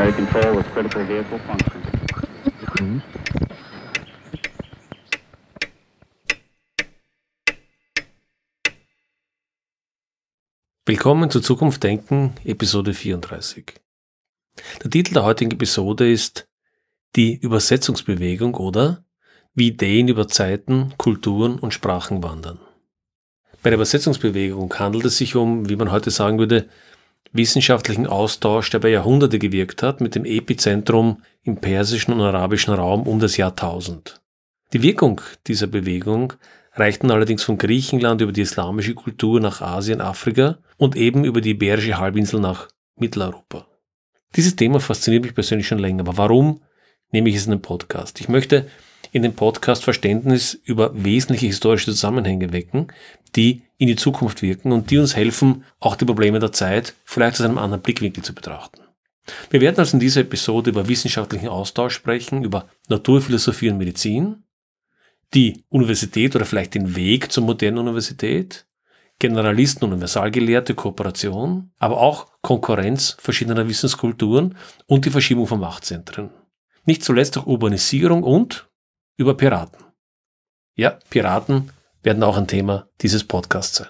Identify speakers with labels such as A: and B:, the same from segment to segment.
A: primary control with critical vehicle function.
B: Willkommen zu Zukunft Denken, Episode 34. Der Titel der heutigen Episode ist Die Übersetzungsbewegung oder Wie Ideen über Zeiten, Kulturen und Sprachen wandern. Bei der Übersetzungsbewegung handelt es sich um, wie man heute sagen würde, wissenschaftlichen Austausch, der bei Jahrhunderte gewirkt hat, mit dem Epizentrum im persischen und arabischen Raum um das Jahr 1000. Die Wirkung dieser Bewegung reichten allerdings von Griechenland über die islamische Kultur nach Asien, Afrika und eben über die Iberische Halbinsel nach Mitteleuropa. Dieses Thema fasziniert mich persönlich schon länger, aber warum nehme ich es in den Podcast? Ich möchte in dem Podcast Verständnis über wesentliche historische Zusammenhänge wecken, die in die Zukunft wirken und die uns helfen, auch die Probleme der Zeit vielleicht aus einem anderen Blickwinkel zu betrachten. Wir werden also in dieser Episode über wissenschaftlichen Austausch sprechen, über Naturphilosophie und Medizin, die Universität oder vielleicht den Weg zur modernen Universität, Generalisten und Universalgelehrte Kooperation, aber auch Konkurrenz verschiedener Wissenskulturen und die Verschiebung von Machtzentren. Nicht zuletzt auch Urbanisierung und über Piraten. Ja, Piraten werden auch ein Thema dieses Podcasts sein.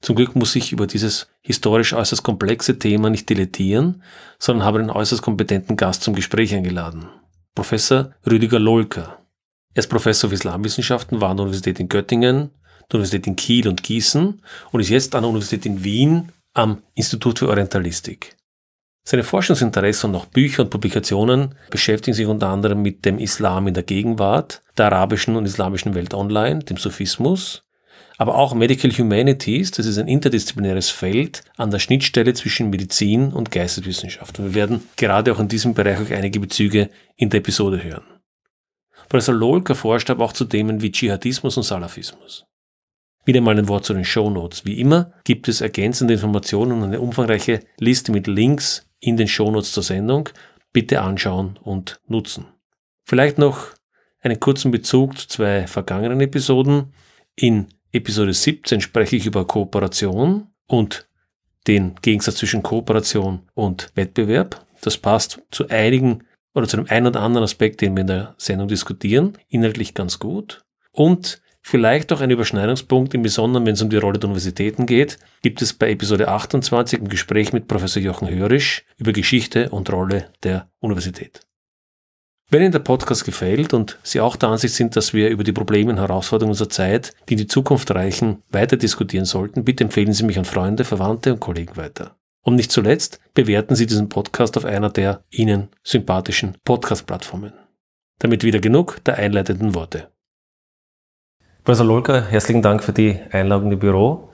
B: Zum Glück muss ich über dieses historisch äußerst komplexe Thema nicht dilettieren, sondern habe einen äußerst kompetenten Gast zum Gespräch eingeladen. Professor Rüdiger Lolker. Er ist Professor für Islamwissenschaften, war an der Universität in Göttingen, der Universität in Kiel und Gießen und ist jetzt an der Universität in Wien am Institut für Orientalistik. Seine Forschungsinteressen und auch Bücher und Publikationen beschäftigen sich unter anderem mit dem Islam in der Gegenwart, der arabischen und islamischen Welt online, dem Sufismus, aber auch Medical Humanities, das ist ein interdisziplinäres Feld an der Schnittstelle zwischen Medizin und Geisteswissenschaft. Und wir werden gerade auch in diesem Bereich auch einige Bezüge in der Episode hören. Professor Lolker forscht aber auch zu Themen wie Dschihadismus und Salafismus. Wieder mal ein Wort zu den Show Notes. Wie immer gibt es ergänzende Informationen und eine umfangreiche Liste mit Links in den Show Notes zur Sendung. Bitte anschauen und nutzen. Vielleicht noch einen kurzen Bezug zu zwei vergangenen Episoden. In Episode 17 spreche ich über Kooperation und den Gegensatz zwischen Kooperation und Wettbewerb. Das passt zu einigen oder zu dem einen oder anderen Aspekt, den wir in der Sendung diskutieren, inhaltlich ganz gut. Und vielleicht auch ein Überschneidungspunkt, im Besonderen, wenn es um die Rolle der Universitäten geht, gibt es bei Episode 28 im Gespräch mit Professor Jochen Hörisch über Geschichte und Rolle der Universität. Wenn Ihnen der Podcast gefällt und Sie auch der Ansicht sind, dass wir über die Probleme und Herausforderungen unserer Zeit, die in die Zukunft reichen, weiter diskutieren sollten, bitte empfehlen Sie mich an Freunde, Verwandte und Kollegen weiter. Und nicht zuletzt bewerten Sie diesen Podcast auf einer der Ihnen sympathischen Podcast-Plattformen. Damit wieder genug der einleitenden Worte. Professor Lolka, herzlichen Dank für die Einladung im Büro.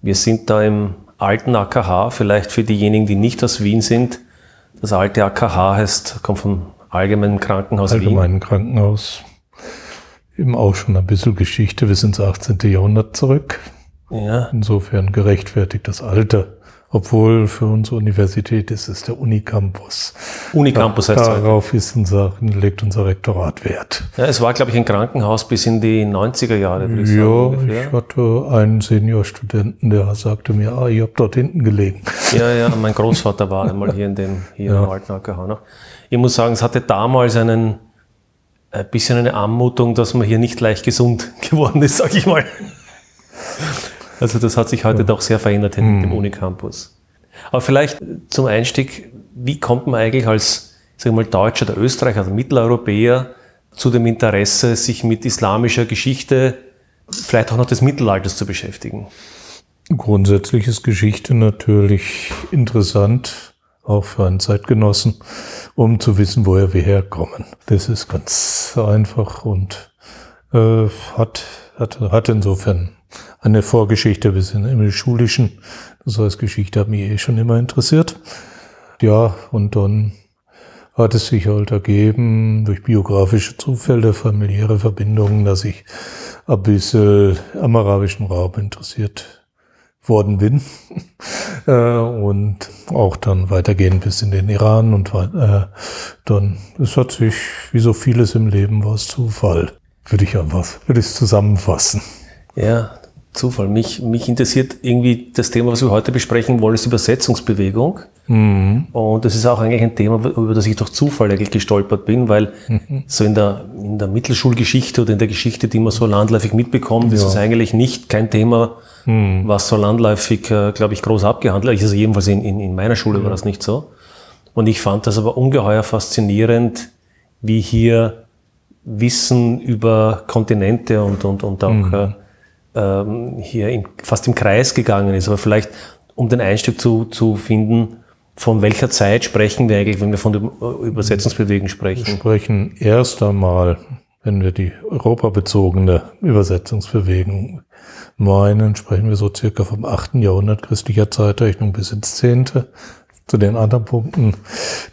B: Wir sind da im alten AKH, vielleicht für diejenigen, die nicht aus Wien sind. Das alte AKH heißt, kommt vom Allgemeinen Krankenhaus
C: Allgemeinen Wien. Krankenhaus. Eben auch schon ein bisschen Geschichte bis ins 18. Jahrhundert zurück. Ja. Insofern gerechtfertigt das Alter. Obwohl für unsere Universität ist es der Unicampus.
B: Unicampus
C: heißt es. Darauf ist unser, legt unser Rektorat Wert.
B: Ja, es war, glaube ich, ein Krankenhaus bis in die 90er Jahre.
C: Ich ja, sagen, ich hatte einen Seniorstudenten, der sagte mir, ah, ich habe dort hinten gelegen.
B: Ja, ja, mein Großvater war einmal hier in dem, hier ja. im alten AKH noch. Ich muss sagen, es hatte damals einen, ein bisschen eine Anmutung, dass man hier nicht leicht gesund geworden ist, sag ich mal. Also das hat sich heute doch sehr verändert in mhm. dem Unicampus. Aber vielleicht zum Einstieg, wie kommt man eigentlich als sagen wir mal, Deutscher oder Österreicher, also Mitteleuropäer, zu dem Interesse, sich mit islamischer Geschichte, vielleicht auch noch des Mittelalters zu beschäftigen?
C: Grundsätzlich ist Geschichte natürlich interessant, auch für einen Zeitgenossen, um zu wissen, woher wir herkommen. Das ist ganz einfach und äh, hat, hat, hat insofern eine Vorgeschichte bis in im Schulischen. Das heißt, Geschichte hat mich eh schon immer interessiert. Ja, und dann hat es sich halt ergeben, durch biografische Zufälle, familiäre Verbindungen, dass ich ein bisschen am arabischen Raum interessiert worden bin. Äh, und auch dann weitergehend bis in den Iran und äh, dann, es hat sich, wie so vieles im Leben, was Zufall, würde ich einfach, würde ich es zusammenfassen.
B: Ja, Zufall. Mich, mich interessiert irgendwie das Thema, was wir heute besprechen wollen, ist Übersetzungsbewegung. Mhm. Und das ist auch eigentlich ein Thema, über das ich durch Zufall eigentlich gestolpert bin, weil mhm. so in der, in der Mittelschulgeschichte oder in der Geschichte, die man so landläufig mitbekommt, ja. ist es eigentlich nicht kein Thema, mhm. was so landläufig, äh, glaube ich, groß abgehandelt ist. Also jedenfalls in, in, in meiner Schule war das nicht so. Und ich fand das aber ungeheuer faszinierend, wie hier Wissen über Kontinente und, und, und auch mhm. äh, ähm, hier in, fast im Kreis gegangen ist. Aber vielleicht, um den Einstieg zu, zu finden, von welcher Zeit sprechen wir eigentlich, wenn wir von der Übersetzungsbewegung sprechen?
C: Wir sprechen erst einmal, wenn wir die europabezogene Übersetzungsbewegung meinen, sprechen wir so circa vom 8. Jahrhundert christlicher Zeitrechnung bis ins 10. Zu den anderen Punkten,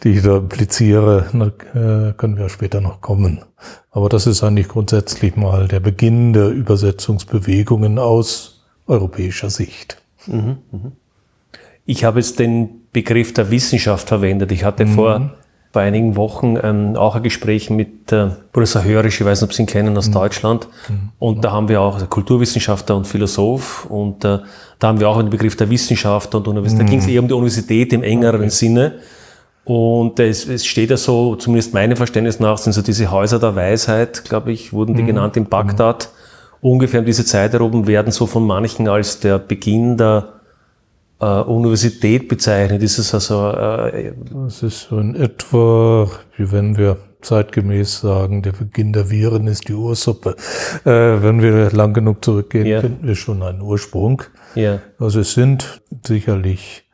C: die ich da impliziere, äh, können wir später noch kommen. Aber das ist eigentlich grundsätzlich mal der Beginn der Übersetzungsbewegungen aus europäischer Sicht. Mhm,
B: mhm. Ich habe jetzt den Begriff der Wissenschaft verwendet. Ich hatte mhm. vor, vor einigen Wochen ähm, auch ein Gespräch mit äh, Professor Hörisch, ich weiß nicht, ob Sie ihn kennen, aus mhm. Deutschland. Mhm. Und da haben wir auch Kulturwissenschaftler und Philosoph. Und äh, da haben wir auch den Begriff der Wissenschaft und Universität. Da ging es eher um die Universität im engeren okay. Sinne. Und es, es steht ja so, zumindest meinem Verständnis nach, sind so diese Häuser der Weisheit, glaube ich, wurden die mhm. genannt in Bagdad. Ungefähr um diese Zeit herum werden so von manchen als der Beginn der äh, Universität bezeichnet. Ist es also.
C: Äh, das ist so in etwa, wie wenn wir zeitgemäß sagen, der Beginn der Viren ist die Ursuppe. Äh, wenn wir lang genug zurückgehen, ja. finden wir schon einen Ursprung. Ja. Also es sind sicherlich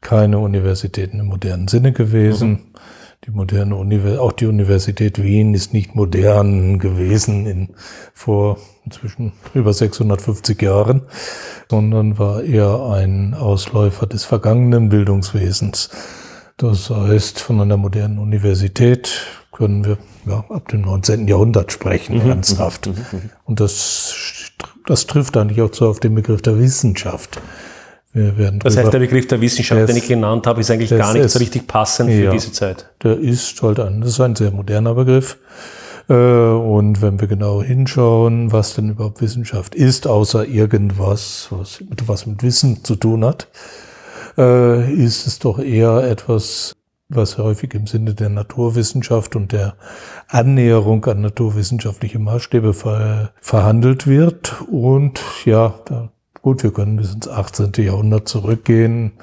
C: keine Universitäten im modernen Sinne gewesen. Mhm. Die moderne Universität, auch die Universität Wien ist nicht modern gewesen in vor inzwischen über 650 Jahren, sondern war eher ein Ausläufer des vergangenen Bildungswesens. Das heißt, von einer modernen Universität können wir ja, ab dem 19. Jahrhundert sprechen, mhm. ernsthaft. Mhm. Mhm. Und das, das trifft eigentlich auch so auf den Begriff der Wissenschaft.
B: Das heißt, der Begriff der Wissenschaft, den ich genannt habe, ist eigentlich gar nicht so richtig passend für ja, diese Zeit.
C: Der ist halt ein, das ist ein sehr moderner Begriff. Äh, und wenn wir genau hinschauen, was denn überhaupt Wissenschaft ist, außer irgendwas, was mit, was mit Wissen zu tun hat, äh, ist es doch eher etwas, was häufig im Sinne der Naturwissenschaft und der Annäherung an naturwissenschaftliche Maßstäbe ver verhandelt wird. Und ja, da Gut, wir können bis ins 18. Jahrhundert zurückgehen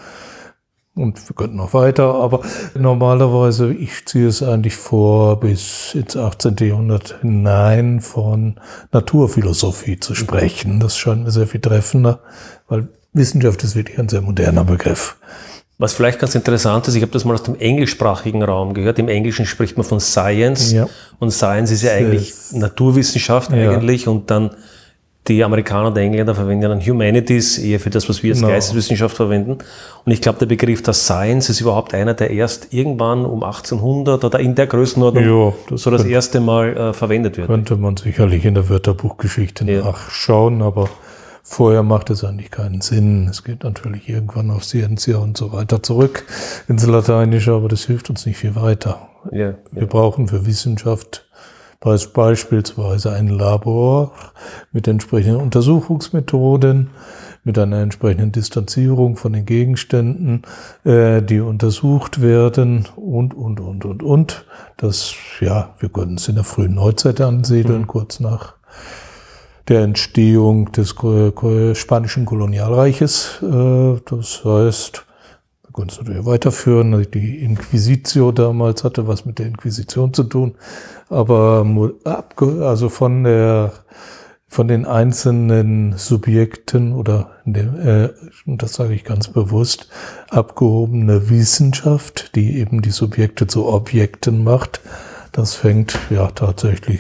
C: und wir könnten noch weiter, aber normalerweise, ich ziehe es eigentlich vor, bis ins 18. Jahrhundert hinein von Naturphilosophie zu sprechen. Das scheint mir sehr viel treffender, weil Wissenschaft ist wirklich ein sehr moderner Begriff.
B: Was vielleicht ganz interessant ist, ich habe das mal aus dem englischsprachigen Raum gehört. Im Englischen spricht man von Science ja. und Science ist ja eigentlich Naturwissenschaft ja. eigentlich und dann die Amerikaner und Engländer verwenden dann Humanities eher für das, was wir als no. Geisteswissenschaft verwenden. Und ich glaube, der Begriff der Science ist überhaupt einer, der erst irgendwann um 1800 oder in der Größenordnung jo, das so das könnte, erste Mal äh, verwendet wird.
C: Könnte man sicherlich in der Wörterbuchgeschichte ja. nachschauen, aber vorher macht es eigentlich keinen Sinn. Es geht natürlich irgendwann auf Scientia und so weiter zurück ins Lateinische, aber das hilft uns nicht viel weiter. Ja, wir ja. brauchen für Wissenschaft beispielsweise ein Labor mit entsprechenden Untersuchungsmethoden, mit einer entsprechenden Distanzierung von den Gegenständen, äh, die untersucht werden und, und, und, und, und. Das, ja, wir können es in der frühen Neuzeit ansiedeln, mhm. kurz nach der Entstehung des spanischen Kolonialreiches. Äh, das heißt, können es natürlich weiterführen. Also die Inquisitio damals hatte was mit der Inquisition zu tun, aber also von der von den einzelnen Subjekten oder dem, äh, das sage ich ganz bewusst, abgehobene Wissenschaft, die eben die Subjekte zu Objekten macht, das fängt ja tatsächlich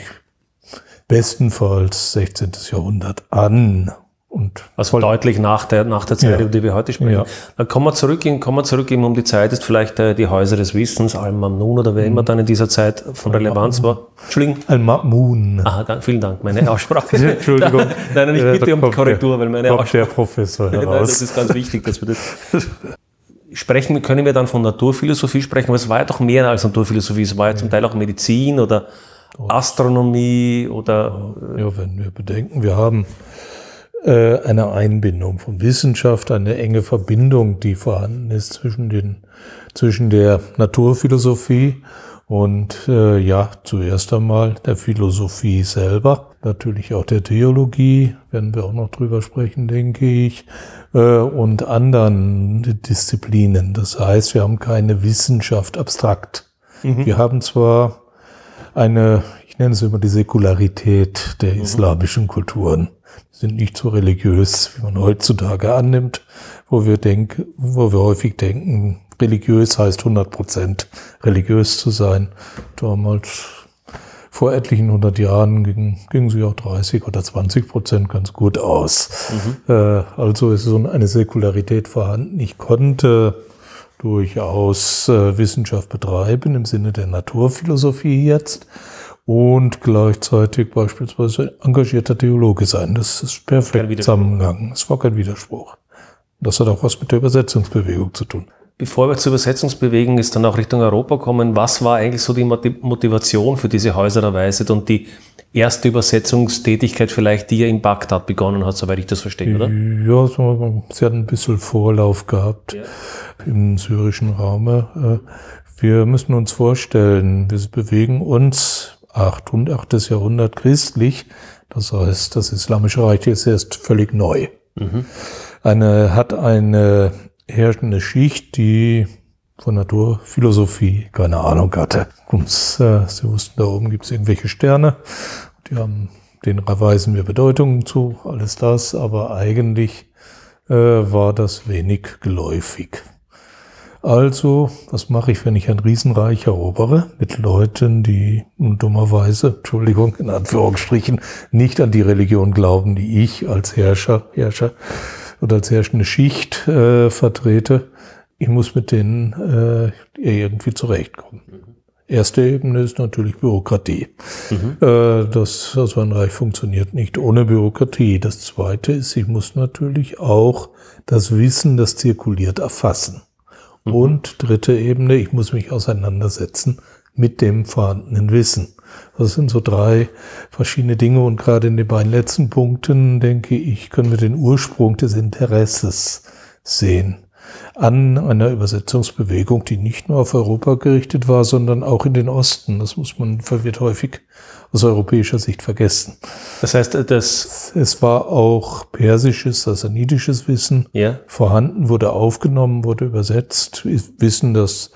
C: bestenfalls 16. Jahrhundert an.
B: Und also deutlich nach der, nach der Zeit, ja. über die wir heute sprechen. Ja. Dann kommen wir zurück, in, kommen wir zurück eben um die Zeit, ist vielleicht äh, die Häuser des Wissens, Al-Mamnun oder wer mhm. immer dann in dieser Zeit von Relevanz war.
C: Entschuldigung. Al-Ma'mun.
B: Ah, dann, vielen Dank, meine Aussprache. Entschuldigung. nein, nein, ich bitte äh, um Korrektur, weil meine
C: Aussprache. Der Professor
B: nein, das ist ganz wichtig, dass wir das. Sprechen, können wir dann von Naturphilosophie sprechen, aber es war ja doch mehr als Naturphilosophie, es war ja zum Teil auch Medizin oder Astronomie oder.
C: Ja, wenn wir bedenken, wir haben eine Einbindung von Wissenschaft, eine enge Verbindung, die vorhanden ist zwischen den, zwischen der Naturphilosophie und äh, ja, zuerst einmal der Philosophie selber, natürlich auch der Theologie, werden wir auch noch drüber sprechen, denke ich, äh, und anderen Disziplinen. Das heißt, wir haben keine Wissenschaft abstrakt. Mhm. Wir haben zwar eine, ich nenne es immer die Säkularität der mhm. islamischen Kulturen. Die sind nicht so religiös, wie man heutzutage annimmt, wo wir denken, wo wir häufig denken, religiös heißt 100 Prozent religiös zu sein. Damals, vor etlichen hundert Jahren, gingen, gingen sie auch 30 oder 20 Prozent ganz gut aus. Mhm. Äh, also ist so eine Säkularität vorhanden. Ich konnte durchaus äh, Wissenschaft betreiben im Sinne der Naturphilosophie jetzt und gleichzeitig beispielsweise engagierter Theologe sein. Das ist perfekt zusammengegangen. Es war kein Widerspruch. Das hat auch was mit der Übersetzungsbewegung zu tun.
B: Bevor wir zur Übersetzungsbewegung ist, dann auch Richtung Europa kommen, was war eigentlich so die Motivation für diese Häuser der Weisheit und die erste Übersetzungstätigkeit vielleicht, die ja in Bagdad begonnen hat, soweit ich das verstehe, oder?
C: Ja, sie hat ein bisschen Vorlauf gehabt ja. im syrischen Raum. Äh, wir müssen uns vorstellen, wir bewegen uns 8. Jahrhundert christlich. Das heißt, das Islamische Reich ist erst völlig neu. Mhm. Eine, hat eine herrschende Schicht, die von Naturphilosophie keine Ahnung hatte. Und, äh, sie wussten, da oben gibt es irgendwelche Sterne. Die haben, denen weisen wir Bedeutungen zu, alles das, aber eigentlich äh, war das wenig geläufig. Also, was mache ich, wenn ich ein Riesenreich erobere mit Leuten, die dummerweise, Entschuldigung, in Anführungsstrichen, nicht an die Religion glauben, die ich als Herrscher, Herrscher oder als herrschende Schicht äh, vertrete. Ich muss mit denen äh, irgendwie zurechtkommen. Erste Ebene ist natürlich Bürokratie. Mhm. Äh, das, also ein Reich funktioniert nicht ohne Bürokratie. Das zweite ist, ich muss natürlich auch das Wissen, das zirkuliert, erfassen. Mhm. Und dritte Ebene, ich muss mich auseinandersetzen mit dem vorhandenen Wissen. Das sind so drei verschiedene Dinge und gerade in den beiden letzten Punkten, denke ich, können wir den Ursprung des Interesses sehen an einer Übersetzungsbewegung, die nicht nur auf Europa gerichtet war, sondern auch in den Osten. Das muss man, wird häufig aus europäischer Sicht vergessen.
B: Das heißt, das
C: es war auch persisches, sassanidisches Wissen ja. vorhanden, wurde aufgenommen, wurde übersetzt. Wissen, das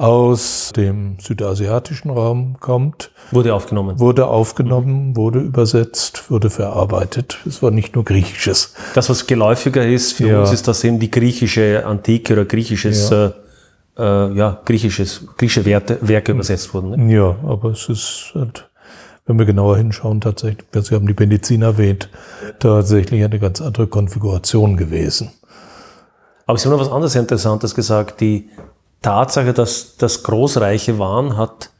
C: aus dem südasiatischen Raum kommt.
B: Wurde aufgenommen.
C: Wurde aufgenommen, wurde übersetzt, wurde verarbeitet. Es war nicht nur Griechisches.
B: Das, was geläufiger ist für ja. uns, ist, dass eben die griechische Antike oder griechisches, ja, äh, äh ja griechisches, griechische Werte, Werke übersetzt wurden.
C: Ne? Ja, aber es ist halt, wenn wir genauer hinschauen, tatsächlich, Sie haben die Benzin erwähnt, tatsächlich eine ganz andere Konfiguration gewesen.
B: Aber Sie haben noch was anderes Interessantes gesagt, die Tatsache, dass das Großreiche waren, hat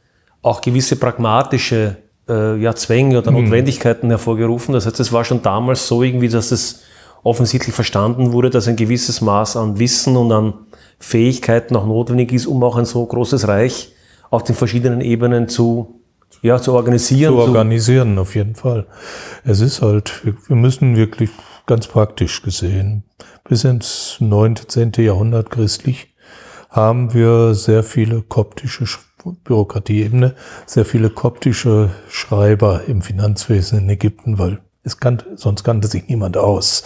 B: auch gewisse pragmatische äh, ja, Zwänge oder mhm. Notwendigkeiten hervorgerufen. Das heißt, es war schon damals so irgendwie, dass es offensichtlich verstanden wurde, dass ein gewisses Maß an Wissen und an Fähigkeiten auch notwendig ist, um auch ein so großes Reich auf den verschiedenen Ebenen zu, ja, zu organisieren.
C: Zu organisieren, auf jeden Fall. Es ist halt, wir müssen wirklich ganz praktisch gesehen bis ins 9., 10. Jahrhundert christlich haben wir sehr viele koptische Bürokratieebene, sehr viele koptische Schreiber im Finanzwesen in Ägypten, weil es kannte, sonst kannte sich niemand aus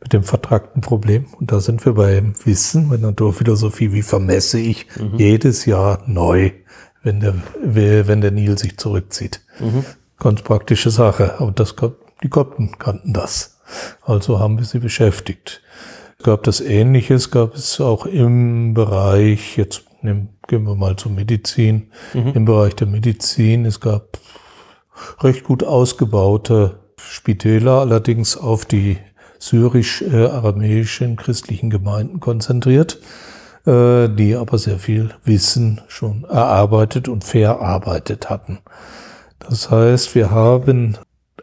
C: mit dem vertragten Problem. Und da sind wir beim Wissen, bei Naturphilosophie, wie vermesse ich mhm. jedes Jahr neu, wenn der, wenn der Nil sich zurückzieht. Mhm. Ganz praktische Sache. Aber das, die Kopten kannten das. Also haben wir sie beschäftigt gab das Ähnliches, gab es auch im Bereich, jetzt nehmen, gehen wir mal zur Medizin, mhm. im Bereich der Medizin. Es gab recht gut ausgebaute Spitäler, allerdings auf die syrisch-aramäischen christlichen Gemeinden konzentriert, äh, die aber sehr viel Wissen schon erarbeitet und verarbeitet hatten. Das heißt, wir haben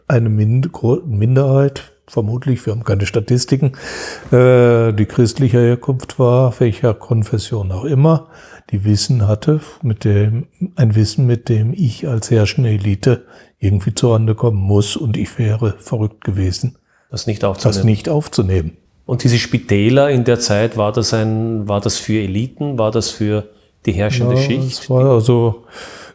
C: eine Minderheit, vermutlich, wir haben keine Statistiken, äh, die christlicher Herkunft war, welcher Konfession auch immer, die Wissen hatte, mit dem, ein Wissen, mit dem ich als herrschende Elite irgendwie zurande kommen muss und ich wäre verrückt gewesen,
B: Das nicht aufzunehmen.
C: das nicht aufzunehmen.
B: Und diese Spitäler in der Zeit, war das ein, war das für Eliten, war das für die herrschende
C: Ja,
B: Schicht?
C: Es war also,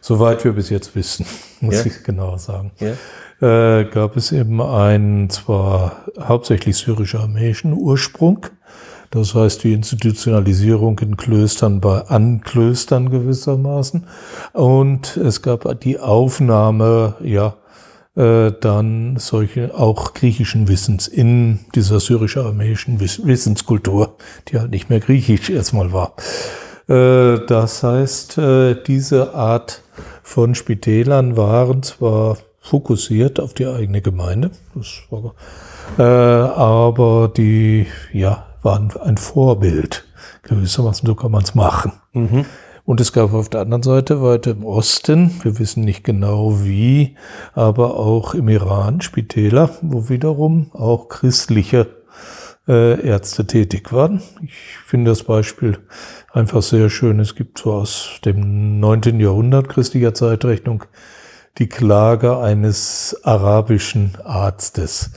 C: soweit wir bis jetzt wissen, muss
B: Ja.
C: ich genau sagen,
B: Ja.
C: Äh, gab es eben einen zwar hauptsächlich syrisch-armenischen Ursprung, das heißt die Institutionalisierung in Klöstern bei an Klöstern gewissermaßen, und es gab die Aufnahme, ja, äh, dann solche auch griechischen Wissens in dieser syrisch-armenischen Wiss Wissenskultur, die halt nicht mehr griechisch erstmal war. Äh, Das heißt, äh, diese Art von Spitälern waren zwar fokussiert auf die eigene Gemeinde, war, äh, aber die ja, waren ein Vorbild. Gewissermaßen, so kann man es machen. Und es gab auf der anderen Seite weiter im Osten, wir wissen nicht genau wie, aber auch im Iran Spitäler, wo wiederum auch christliche äh, Ärzte tätig waren. Ich finde das Beispiel einfach sehr schön. Es gibt so aus dem 9. Jahrhundert christlicher Zeitrechnung die Klage eines arabischen Arztes.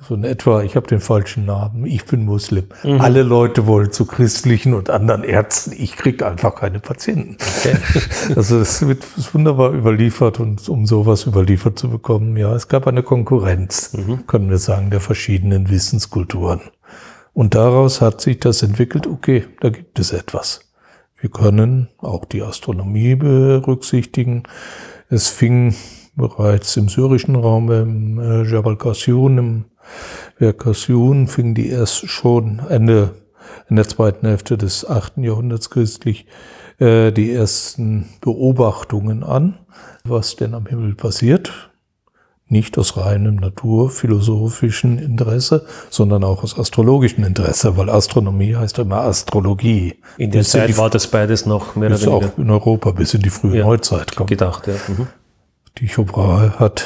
C: So in etwa, ich habe den falschen Namen, ich bin Muslim. Alle Leute wollen zu christlichen und anderen Ärzten. Ich krieg einfach keine Patienten. Also es wird wunderbar überliefert und um sowas überliefert zu bekommen, ja, es gab eine Konkurrenz, können wir sagen, der verschiedenen Wissenskulturen. Und daraus hat sich das entwickelt, okay, da gibt es etwas. Wir können auch die Astronomie berücksichtigen. Es fing bereits im syrischen Raum, im äh, Jabal Qassun, im Werk Qassun, fing die erst schon Ende in der zweiten Hälfte des 8. Jahrhunderts christlich äh, die ersten Beobachtungen an, was denn am Himmel passiert. Nicht aus reinem naturphilosophischen Interesse, sondern auch aus astrologischem Interesse, weil Astronomie heißt immer Astrologie.
B: In der
C: Bis in
B: Zeit
C: die-
B: war das beides noch mehr oder weniger
C: auch in Europa bis in die frühe
B: Ja.
C: Neuzeit kommt.
B: gedacht. Ja. Mhm.
C: Tycho Brahe hat,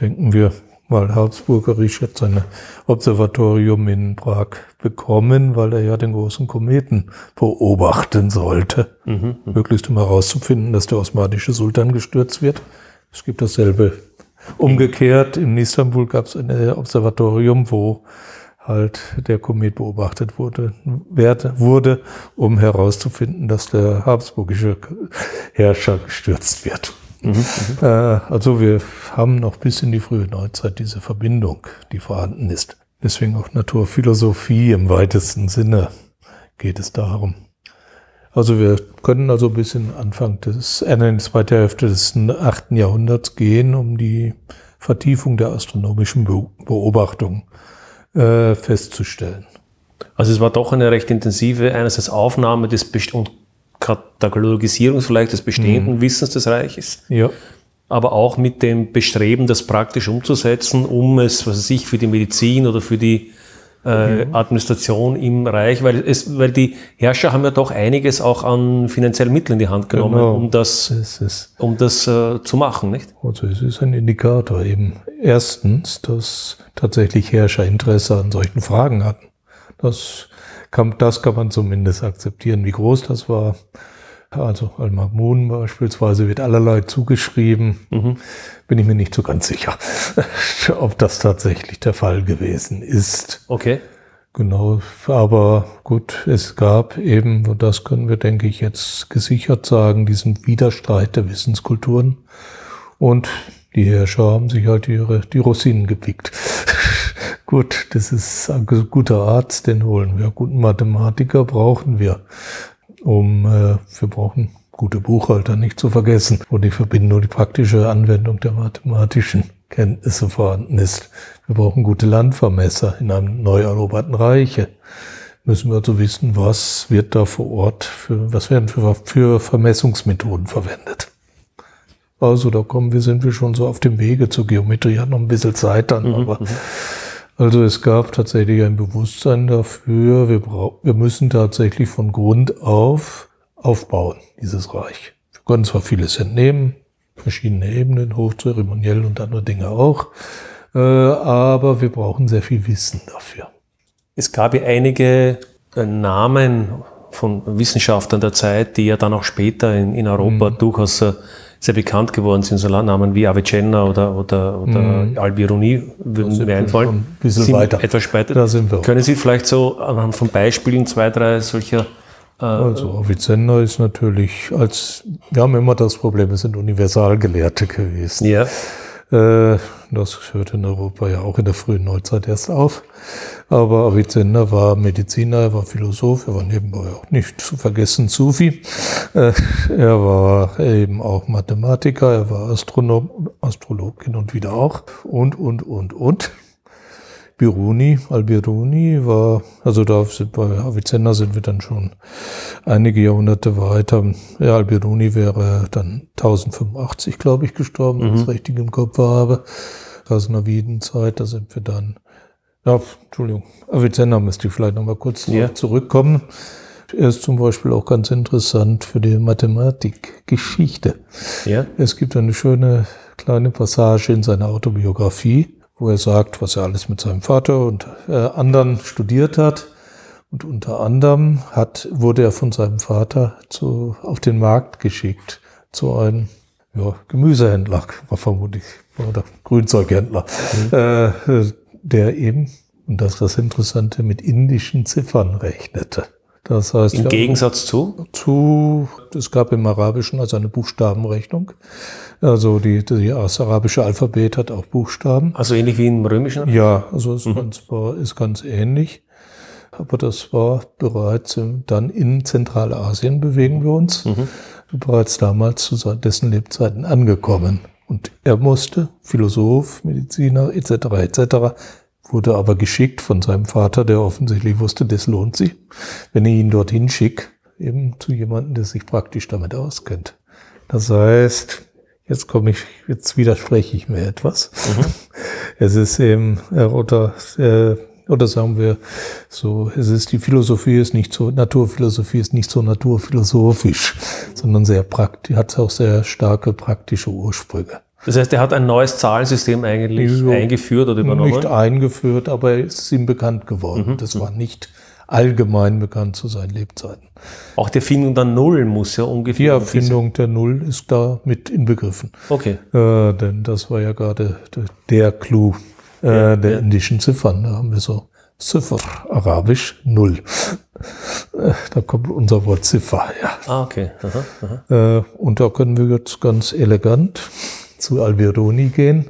C: denken wir, weil Habsburgerisch hat sein Observatorium in Prag bekommen, weil er ja den großen Kometen beobachten sollte.
B: Mhm.
C: Möglichst um herauszufinden, dass der osmanische Sultan gestürzt wird. Es gibt dasselbe umgekehrt. In Istanbul gab es ein Observatorium, wo halt der Komet beobachtet wurde, wurde, um herauszufinden, dass der habsburgische Herrscher gestürzt wird. Äh, also wir haben noch bis in die frühe Neuzeit diese Verbindung, die vorhanden ist. Deswegen auch Naturphilosophie im weitesten Sinne geht es darum. Also wir können also bis in Anfang des, äh, in die zweite Hälfte des 8. Jahrhunderts gehen, um die Vertiefung der astronomischen Be Beobachtung äh, festzustellen.
B: Also es war doch eine recht intensive einerseits Aufnahme des Best und Katalogisierung vielleicht des bestehenden Wissens des Reiches,
C: Ja,
B: aber auch mit dem Bestreben, das praktisch umzusetzen, um es, was weiß ich, für die Medizin oder für die äh, Administration im Reich, weil es, weil die Herrscher haben ja doch einiges auch an finanziellen Mitteln in die Hand genommen,
C: Genau.
B: um das,
C: ist
B: um das äh, zu machen, nicht?
C: Also es ist ein Indikator eben. Erstens, dass tatsächlich Herrscher Interesse an solchen Fragen hatten. Das kann, das kann man zumindest akzeptieren. Wie groß das war, also Al-Mamun beispielsweise wird allerlei zugeschrieben, bin ich mir nicht so ganz sicher, ob das tatsächlich der Fall gewesen ist.
B: Okay.
C: Genau, aber gut, es gab eben, und das können wir, denke ich, jetzt gesichert sagen, diesen Widerstreit der Wissenskulturen. Und die Herrscher haben sich halt ihre, die Rosinen gepickt. gut, das ist ein guter Arzt, den holen wir. Guten Mathematiker brauchen wir, um, äh, wir brauchen gute Buchhalter nicht zu vergessen, wo die Verbindung, die praktische Anwendung der mathematischen Kenntnisse vorhanden ist. Wir brauchen gute Landvermesser in einem neu eroberten Reiche. Müssen wir also wissen, was wird da vor Ort für, was werden für, für Vermessungsmethoden verwendet. Also da kommen wir, sind wir schon so auf dem Wege zur Geometrie, hat noch ein bisschen Zeit dann, aber also es gab tatsächlich ein Bewusstsein dafür, wir, brau wir müssen tatsächlich von Grund auf aufbauen, dieses Reich. Wir können zwar vieles entnehmen, verschiedene Ebenen, hochzeremoniell und andere Dinge auch, äh, aber wir brauchen sehr viel Wissen dafür.
B: Es gab ja einige äh, Namen von Wissenschaftlern der Zeit, die ja dann auch später in, in Europa durchaus äh, sehr bekannt geworden sind, so Namen wie Avicenna oder, oder, oder
C: Mhm.
B: Albiruni würden mir
C: wir
B: einfallen.
C: ein bisschen
B: Sind
C: weiter.
B: Etwas später.
C: Da sind wir.
B: Können Sie vielleicht so anhand von Beispielen zwei, drei solcher äh,
C: Also Avicenna ist natürlich als, wir haben immer das Problem, es sind Universalgelehrte gewesen.
B: ja,
C: das hört in Europa ja auch in der frühen Neuzeit erst auf. Aber Avicenna war Mediziner, er war Philosoph, er war nebenbei auch nicht zu vergessen Sufi. Äh, er war eben auch Mathematiker, er war Astronom, Astrolog hin und wieder auch. Und, und, und, und. Biruni, Al-Biruni war, also da sind bei Avicenna sind wir dann schon einige Jahrhunderte weiter. Ja, Al-Biruni wäre dann 1085, glaube ich, gestorben, wenn ich es richtig im Kopf habe. Gasnavidenzeit, da sind wir dann, ja, Entschuldigung, Avicenna müsste ich vielleicht nochmal kurz drauf zurückkommen. Er ist zum Beispiel auch ganz interessant für die Mathematikgeschichte.
B: ja,
C: Es gibt eine schöne kleine Passage in seiner Autobiografie, wo er sagt, was er alles mit seinem Vater und äh, anderen studiert hat. Und unter anderem hat, wurde er von seinem Vater zu, auf den Markt geschickt zu einem ja, Gemüsehändler, war vermutlich, oder Grünzeughändler, äh, der eben, und das ist das Interessante, mit indischen Ziffern rechnete. Das heißt,
B: im
C: ja,
B: Gegensatz zu.
C: zu, es gab im Arabischen also eine Buchstabenrechnung. Also die, die, das arabische Alphabet hat auch Buchstaben.
B: Also ähnlich wie im römischen.
C: Ja, also es ganz, war, ist ganz ähnlich. Aber das war bereits im, dann in Zentralasien bewegen wir uns. Bereits damals zu dessen Lebzeiten angekommen. Und er musste, Philosoph, Mediziner etc. etc., wurde aber geschickt von seinem Vater, der offensichtlich wusste, das lohnt sich, wenn ich ihn dorthin schicke, eben zu jemandem, der sich praktisch damit auskennt. Das heißt, jetzt komme ich, jetzt widerspreche ich mir etwas. Es ist eben, äh, oder, äh, oder sagen wir so, es ist die Philosophie ist nicht so, Naturphilosophie ist nicht so naturphilosophisch, sondern sehr praktisch, hat auch sehr starke praktische Ursprünge.
B: Das heißt, er hat ein neues Zahlensystem eigentlich
C: Ja.
B: eingeführt oder übernommen.
C: Nicht eingeführt, aber es ist ihm bekannt geworden.
B: Mhm,
C: Das war nicht allgemein bekannt zu seinen Lebzeiten.
B: Auch die Erfindung der Null muss ja ungefähr.
C: Die Erfindung der Null ist da mit inbegriffen.
B: Okay.
C: Äh, denn das war ja gerade der, Clou äh, der
B: ja.
C: indischen Ziffern. Da haben wir so Ziffer, arabisch Null. Äh, da kommt unser Wort Ziffer her.
B: Ah, okay. Aha, aha.
C: Äh, und da können wir jetzt ganz elegant zu Al-Biruni gehen.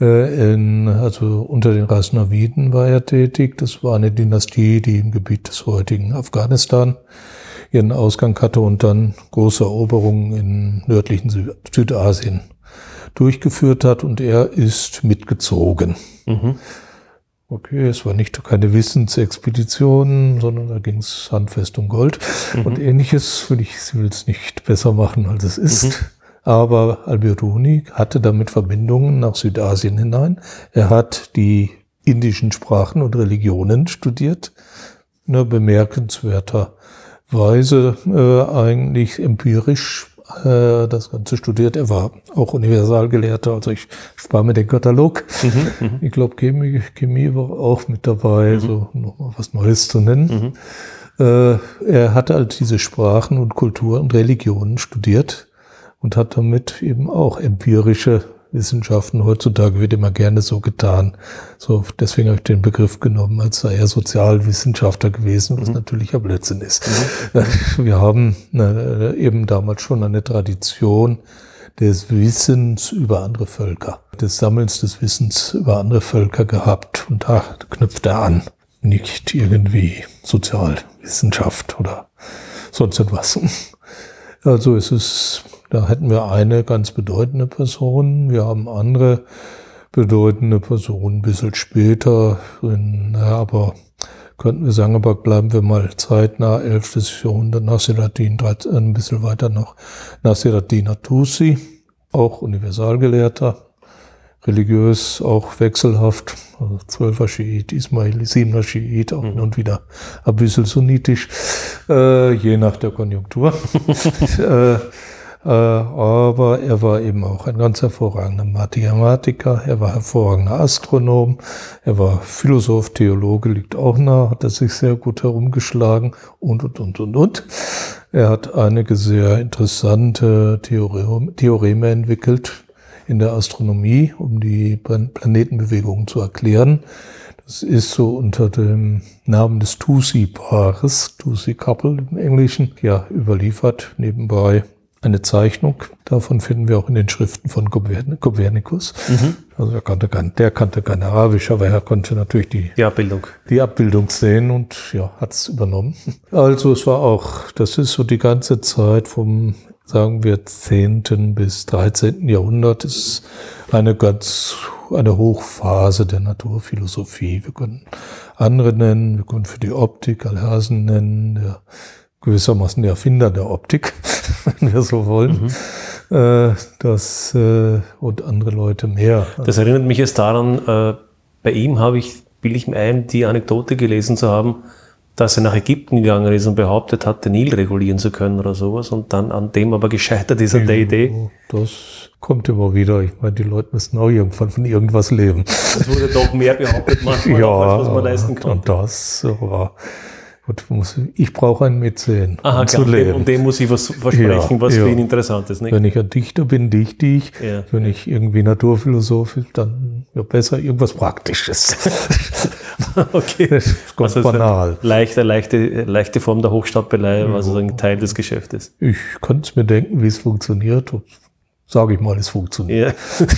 C: Äh, in, also unter den Rasnaviden war er tätig. Das war eine Dynastie, die im Gebiet des heutigen Afghanistan ihren Ausgang hatte und dann große Eroberungen in nördlichen Sü Südasien durchgeführt hat. Und er ist mitgezogen.
B: Mhm.
C: Okay, es war nicht keine Wissensexpedition, sondern da ging es handfest um Gold und ähnliches. Will ich will es nicht besser machen, als es ist. Aber Al-Biruni hatte damit Verbindungen nach Südasien hinein. Er hat die indischen Sprachen und Religionen studiert. Ne, bemerkenswerterweise äh, eigentlich empirisch äh, das Ganze studiert. Er war auch Universalgelehrter, also ich spare mir den Katalog. Ich glaube, Chemie, Chemie war auch mit dabei, so nochmal was Neues zu nennen. Äh, er hat halt diese Sprachen und Kultur und Religionen studiert und hat damit eben auch empirische Wissenschaften. Heutzutage wird immer gerne so getan. So, deswegen habe ich den Begriff genommen, als sei er Sozialwissenschaftler gewesen, was natürlich ein Blödsinn ist. Wir haben äh, eben damals schon eine Tradition des Wissens über andere Völker, des Sammelns des Wissens über andere Völker gehabt. Und da knüpft er an. Nicht irgendwie Sozialwissenschaft oder sonst etwas. Also es ist, da hätten wir eine ganz bedeutende Person. Wir haben andere bedeutende Personen ein bisschen später, in, na, aber könnten wir sagen, aber bleiben wir mal zeitnah, 11. Jahrhundert, Nasiruddin, 13, ein bisschen weiter noch, Nasiruddin Atusi, auch Universalgelehrter, religiös auch wechselhaft, also zwölfer Schiit, Ismaili, siebener Schiit, auch hin und wieder ein bisschen sunnitisch, äh, je nach der Konjunktur. Äh, aber er war eben auch ein ganz hervorragender Mathematiker, er war hervorragender Astronom, er war Philosoph, Theologe, liegt auch nah, hat er sich sehr gut herumgeschlagen und, und, und, und, und. Er hat einige sehr interessante Theoreme, Theoreme entwickelt in der Astronomie, um die Planetenbewegungen zu erklären. Das ist so unter dem Namen des Tusi-Paares, Tusi-Couple im Englischen, ja, überliefert. Nebenbei eine Zeichnung. Davon finden wir auch in den Schriften von Kopernikus. Mhm. Also er kannte kein, der kannte kein Arabisch, aber er konnte natürlich die,
B: die Abbildung.
C: Die Abbildung sehen und ja, hat es übernommen. Also es war auch, das ist so die ganze Zeit vom, sagen wir, 10. bis 13. Jahrhundert ist eine ganz eine Hochphase der Naturphilosophie. Wir können andere nennen, wir können für die Optik Alhasen nennen, der gewissermaßen der Erfinder der Optik, wenn wir so wollen. Mhm. Äh, das äh, und andere Leute mehr.
B: Das erinnert mich jetzt daran, äh, bei ihm habe ich, will ich mir ein, die Anekdote gelesen zu haben, dass er nach Ägypten gegangen ist und behauptet hat, den Nil regulieren zu können oder sowas und dann an dem aber gescheitert ist an der Idee.
C: Das kommt immer wieder. Ich meine, die Leute müssen auch irgendwann von irgendwas leben.
B: Es wurde doch mehr behauptet manchmal,
C: ja, als was man leisten konnte. Und das war ich brauche einen Mäzen,
B: Aha, um klar, zu leben. Und dem muss ich was versprechen, ja, was ja. für ihn interessant ist.
C: Nicht? Wenn ich ein Dichter bin, dichte ich. Ja. Wenn ich irgendwie Naturphilosoph bin, dann ja, besser irgendwas Praktisches.
B: okay. Das ist ganz also banal. Leichte, leichte, leichte Form der Hochstapelei, ja. also ein Teil des Geschäftes.
C: Ich kann es mir denken, wie es funktioniert. Sage ich mal, es funktioniert.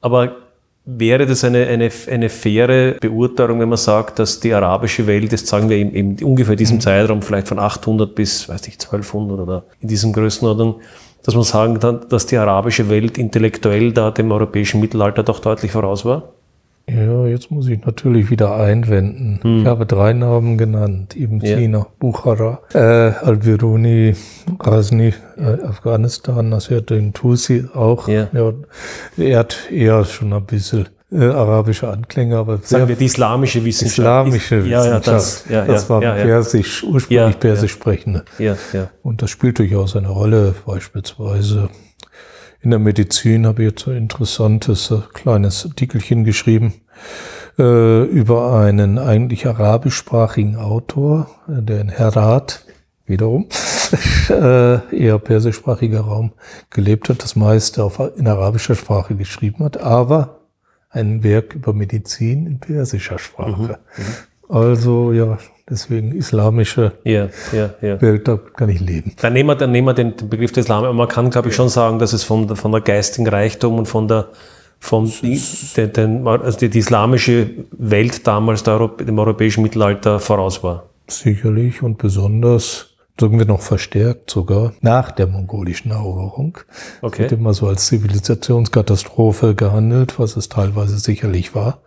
B: Aber wäre das eine, eine, eine faire Beurteilung, wenn man sagt, dass die arabische Welt, jetzt sagen wir in, in ungefähr diesem mhm. Zeitraum, vielleicht von 800 bis, weiß ich, 1200 oder in diesem Größenordnung, dass man sagen kann, dass die arabische Welt intellektuell da dem europäischen Mittelalter doch deutlich voraus war?
C: Ja, jetzt muss ich natürlich wieder einwenden. Hm. Ich habe drei Namen genannt. Ibn ja. Sina, Bukhara, äh, Al-Biruni, Ghazni, äh, Afghanistan, den Tusi auch. Ja. ja. Er hat eher schon ein bisschen äh, arabische Anklänge, aber
B: sagen wir die islamische Wissenschaft.
C: Islamische
B: ja,
C: Wissenschaft. Ja, das, ja, das war ja, persisch, ursprünglich persisch sprechende.
B: Ja, ja.
C: Und das spielt durchaus eine Rolle, beispielsweise in der Medizin habe ich jetzt ein interessantes äh, kleines Artikelchen geschrieben äh, über einen eigentlich arabischsprachigen Autor, äh, der in Herat wiederum äh, eher persischsprachiger Raum gelebt hat, das meiste auf, in arabischer Sprache geschrieben hat, aber ein Werk über Medizin in persischer Sprache. Mhm. mhm. Also ja, deswegen islamische
B: ja, ja, ja.
C: Welt, da kann ich leben.
B: Dann nehmen wir, dann nehmen wir den, Begriff des Islam, aber man kann, glaube ich, schon sagen, dass es von, von der geistigen Reichtum und von der vom, den, den, also die, die, islamische Welt damals der Europ dem europäischen Mittelalter voraus war.
C: Sicherlich und besonders, sagen wir noch verstärkt sogar, nach der mongolischen Eroberung. Okay. Wird immer so als Zivilisationskatastrophe gehandelt, was es teilweise sicherlich war.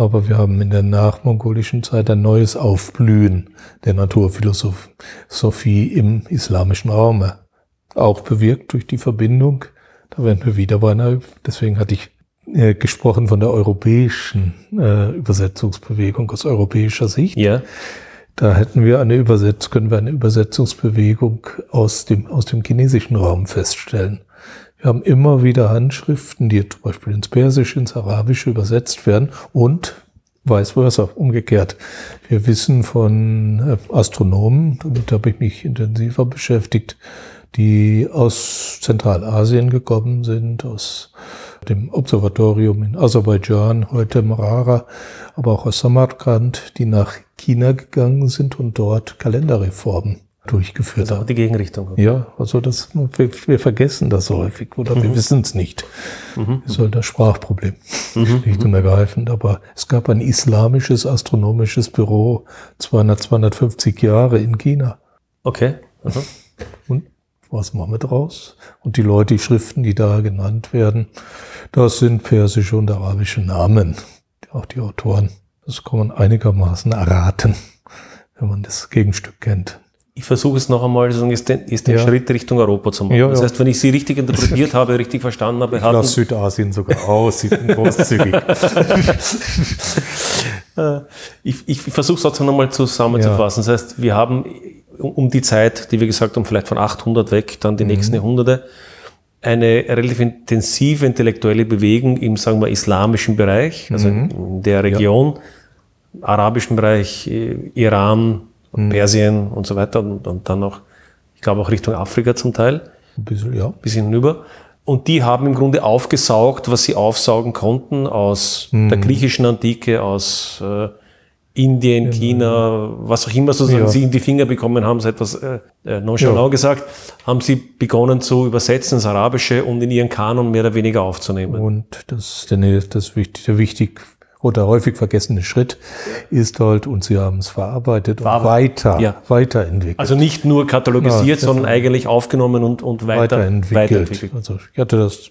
C: Aber wir haben in der nachmongolischen Zeit ein neues Aufblühen der Naturphilosophie im islamischen Raum auch bewirkt durch die Verbindung. Da werden wir wieder bei einer, deswegen hatte ich äh, gesprochen von der europäischen äh, Übersetzungsbewegung aus europäischer Sicht.
B: Ja.
C: Da hätten wir eine Übersetzung, können wir eine Übersetzungsbewegung aus dem, aus dem chinesischen Raum feststellen. Wir haben immer wieder Handschriften, die zum Beispiel ins Persische, ins Arabische übersetzt werden und vice versa, umgekehrt. Wir wissen von äh, Astronomen, damit habe ich mich intensiver beschäftigt, die aus Zentralasien gekommen sind, aus dem Observatorium in Aserbaidschan, heute Marara, aber auch aus Samarkand, die nach China gegangen sind und dort Kalenderreformen durchgeführt
B: also
C: haben.
B: Die Gegenrichtung.
C: Ja, also das, wir, wir vergessen das häufig oder mhm. wir wissen es nicht. Mhm. Das ist halt das Sprachproblem, mhm. schlicht und ergreifend. Aber es gab ein islamisches astronomisches Büro 200, 250 Jahre in China.
B: Okay.
C: Mhm. Und was machen wir draus? Und die Leute, die Schriften, die da genannt werden, das sind persische und arabische Namen. Auch die Autoren. Das kann man einigermaßen erraten, wenn man das Gegenstück kennt
B: ich versuche es noch einmal, ist den, ist den ja. Schritt Richtung Europa zu machen. Ja, das heißt, wenn ich Sie richtig interpretiert habe, richtig verstanden habe,
C: ich hatten... Südasien sogar aus, Sie sind großzügig.
B: Äh, ich, ich versuche es trotzdem nochmal zusammenzufassen. Das heißt, wir haben um die Zeit, die wir gesagt haben, vielleicht von 800 weg, dann die
C: Mhm.
B: nächsten Jahrhunderte, eine relativ intensive intellektuelle Bewegung im, sagen wir, islamischen Bereich, also
C: Mhm.
B: in der Region, arabischen Bereich, äh, Iran,
C: Mhm.
B: Persien und so weiter und, und dann auch, ich glaube auch Richtung Afrika zum Teil
C: Ein bisschen, ja.
B: bis hinüber. Und die haben im Grunde aufgesaugt, was sie aufsaugen konnten aus der griechischen Antike, aus äh, Indien, China, was auch immer sozusagen
C: Ja.
B: sie in die Finger bekommen haben, so etwas äh, äh, nonchalant
C: Ja.
B: gesagt, haben sie begonnen zu übersetzen ins Arabische und in ihren Kanon mehr oder weniger aufzunehmen.
C: Und das, der, das wichtig, der wichtig oder häufig vergessene Schritt ist halt, und sie haben es verarbeitet und
B: Verarbeitet,
C: weiter,
B: ja.
C: weiterentwickelt.
B: Also nicht nur katalogisiert,
C: Ja,
B: sondern eigentlich aufgenommen und, und weiter,
C: weiterentwickelt.
B: weiterentwickelt.
C: Also ich hatte das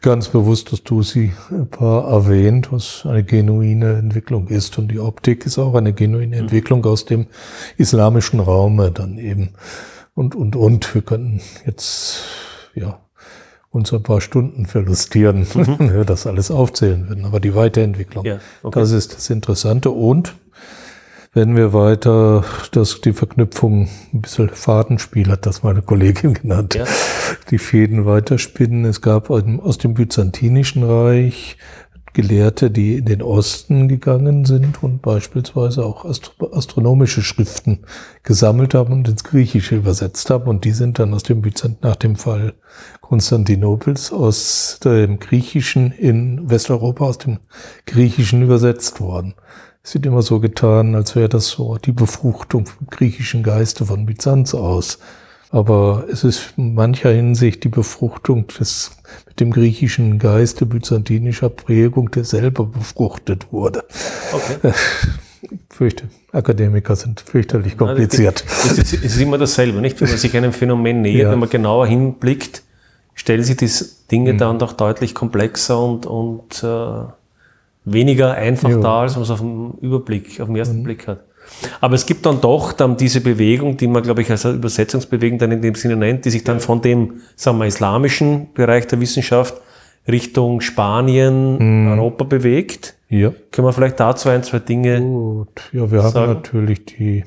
C: ganz bewusst, dass du sie ein paar erwähnt, was eine genuine Entwicklung ist. Und die Optik ist auch eine genuine
B: Mhm.
C: Entwicklung aus dem islamischen Raume dann eben. Und, und, und. Wir können jetzt, ja, uns ein paar Stunden verlustieren, wenn wir das alles aufzählen würden. Aber die Weiterentwicklung,
B: Mhm. Ja, okay.
C: das ist das Interessante. Und wenn wir weiter das, die Verknüpfung, ein bisschen Fadenspiel hat das meine Kollegin genannt,
B: Ja.
C: die Fäden weiterspinnen. Es gab aus dem Byzantinischen Reich Gelehrte, die in den Osten gegangen sind und beispielsweise auch astro astronomische Schriften gesammelt haben und ins Griechische übersetzt haben. Und die sind dann aus dem Byzant nach dem Fall Konstantinopels aus dem Griechischen in Westeuropa aus dem Griechischen übersetzt worden. Es wird immer so getan, als wäre das so die Befruchtung vom griechischen Geiste von Byzanz aus. Aber es ist in mancher Hinsicht die Befruchtung des, mit dem griechischen Geiste byzantinischer Prägung, der selber befruchtet wurde.
B: Okay.
C: Ich fürchte, Akademiker sind fürchterlich kompliziert.
B: Das ist, es ist immer dasselbe, nicht? Wenn man sich einem Phänomen nähert,
C: Ja.
B: wenn man genauer hinblickt, stellen sich die Dinge
C: Mhm.
B: dann doch deutlich komplexer und, und äh, weniger einfach
C: Ja.
B: Da, als man es auf dem Überblick, auf den ersten Blick hat. Aber es gibt dann doch dann diese Bewegung, die man, glaube ich, als Übersetzungsbewegung dann in dem Sinne nennt, die sich dann von dem, sagen wir, islamischen Bereich der Wissenschaft Richtung Spanien,
C: Mhm.
B: Europa bewegt.
C: Ja.
B: Können wir vielleicht dazu ein, zwei Dinge
C: Gut. Ja, wir haben
B: sagen?
C: natürlich die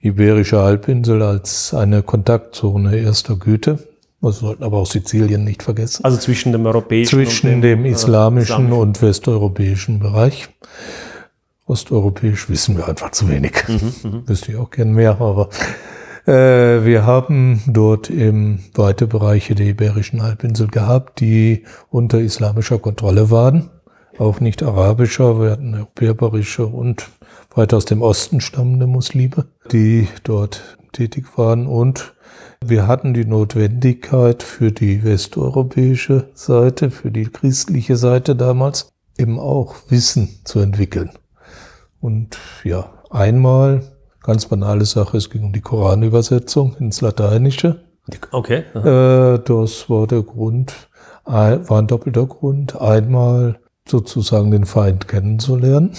C: Iberische Halbinsel als eine Kontaktzone erster Güte. Wir sollten aber auch Sizilien nicht vergessen.
B: Also zwischen dem europäischen
C: Zwischen
B: und
C: dem
B: äh,
C: islamischen und westeuropäischen Bereich. Osteuropäisch wissen wir einfach zu wenig. Wüsste ich auch gern mehr, aber äh, wir haben dort eben weite Bereiche der Iberischen Halbinsel gehabt, die unter islamischer Kontrolle waren. Auch nicht arabischer, wir hatten europäerische und weit aus dem Osten stammende Muslime, die dort tätig waren. Und wir hatten die Notwendigkeit für die westeuropäische Seite, für die christliche Seite damals, eben auch Wissen zu entwickeln. Und ja, einmal, ganz banale Sache, es ging um die Koranübersetzung ins Lateinische.
B: Okay.
C: Äh, das war der Grund, war ein doppelter Grund. Einmal sozusagen den Feind kennenzulernen.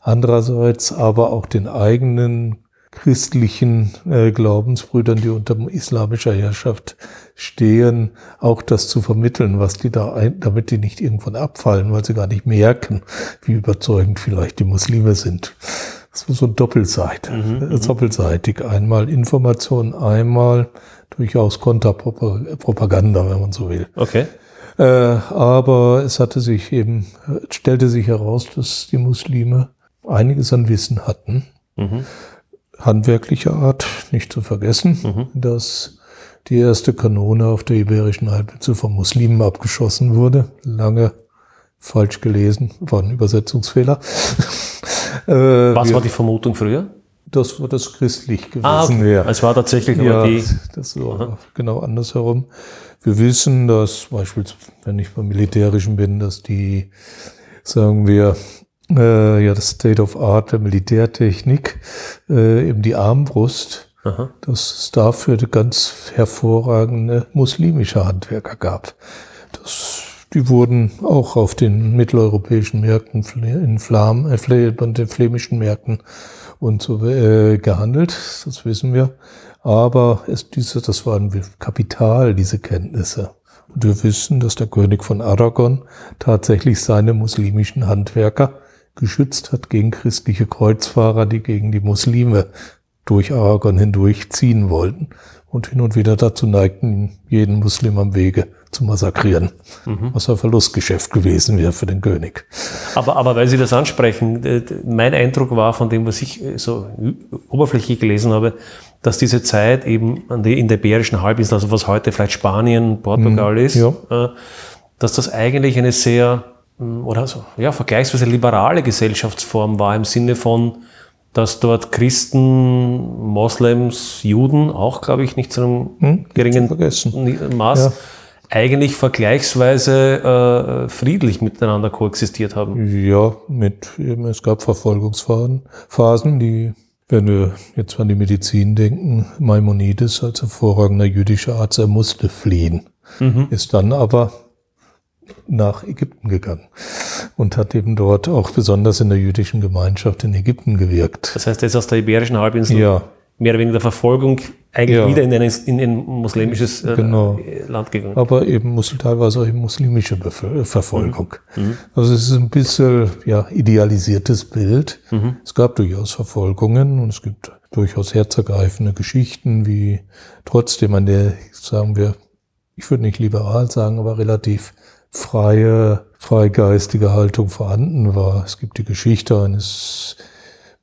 C: Andererseits aber auch den eigenen christlichen äh, Glaubensbrüdern, die unter islamischer Herrschaft stehen, auch das zu vermitteln, was die da ein, damit die nicht irgendwann abfallen, weil sie gar nicht merken, wie überzeugend vielleicht die Muslime sind. Das war so doppelseitig, äh, doppelseitig. Einmal Information, einmal durchaus Konterpropaganda, wenn man so will.
B: Okay.
C: Äh, aber es hatte sich eben, äh, stellte sich heraus, dass die Muslime einiges an Wissen hatten.
B: Mhm.
C: Handwerklicher Art, nicht zu vergessen, dass die erste Kanone auf der Iberischen Halbinsel von Muslimen abgeschossen wurde. Lange falsch gelesen, war ein Übersetzungsfehler. äh,
B: Was
C: wir-
B: war die Vermutung früher?
C: das war das christlich gewesen
B: Ah, okay.
C: wäre.
B: Es war tatsächlich
C: Ja,
B: aber die.
C: das war genau andersherum. Wir wissen, dass beispielsweise, wenn ich beim Militärischen bin, dass die, sagen wir, äh, ja, das State of Art der Militärtechnik, äh, eben die Armbrust,
B: Aha.
C: dass es dafür ganz hervorragende muslimische Handwerker gab. Das, die wurden auch auf den mitteleuropäischen Märkten, in Flam, äh, den flämischen Märkten und so äh, gehandelt, das wissen wir. Aber es, diese, das waren Kapital, diese Kenntnisse. Und wir wissen, dass der König von Aragon tatsächlich seine muslimischen Handwerker geschützt hat gegen christliche Kreuzfahrer, die gegen die Muslime durch Aragon hindurch ziehen wollten und hin und wieder dazu neigten, jeden Muslim am Wege zu massakrieren, mhm. was ein Verlustgeschäft gewesen wäre für den König.
B: Aber, aber weil Sie das ansprechen, mein Eindruck war von dem, was ich äh, so oberflächlich gelesen habe, dass diese Zeit eben in der Iberischen Halbinsel, also was heute vielleicht Spanien, Portugal mhm, ist, ja. Äh, dass das eigentlich eine sehr oder so, ja, vergleichsweise liberale Gesellschaftsform war im Sinne von, dass dort Christen, Moslems, Juden auch, glaube ich, nicht zu einem hm, geringen Maß ja. eigentlich vergleichsweise äh, friedlich miteinander koexistiert haben.
C: Ja, mit eben, es gab Verfolgungsphasen, die, wenn wir jetzt an die Medizin denken, Maimonides als hervorragender jüdischer Arzt, er musste fliehen, mhm. ist dann aber nach Ägypten gegangen und hat eben dort auch besonders in der jüdischen Gemeinschaft in Ägypten gewirkt.
B: Das heißt, er ist aus der Iberischen Halbinsel ja. mehr oder weniger Verfolgung eigentlich ja. wieder in ein, in ein muslimisches äh, genau. Land gegangen.
C: Aber eben teilweise auch eben muslimische Bevölker Verfolgung. Mhm. mhm. Also es ist ein bisschen ja, idealisiertes Bild. Mhm. Es gab durchaus Verfolgungen und es gibt durchaus herzergreifende Geschichten, wie trotzdem an der, sagen wir, ich würde nicht liberal sagen, aber relativ freie, freigeistige Haltung vorhanden war. Es gibt die Geschichte eines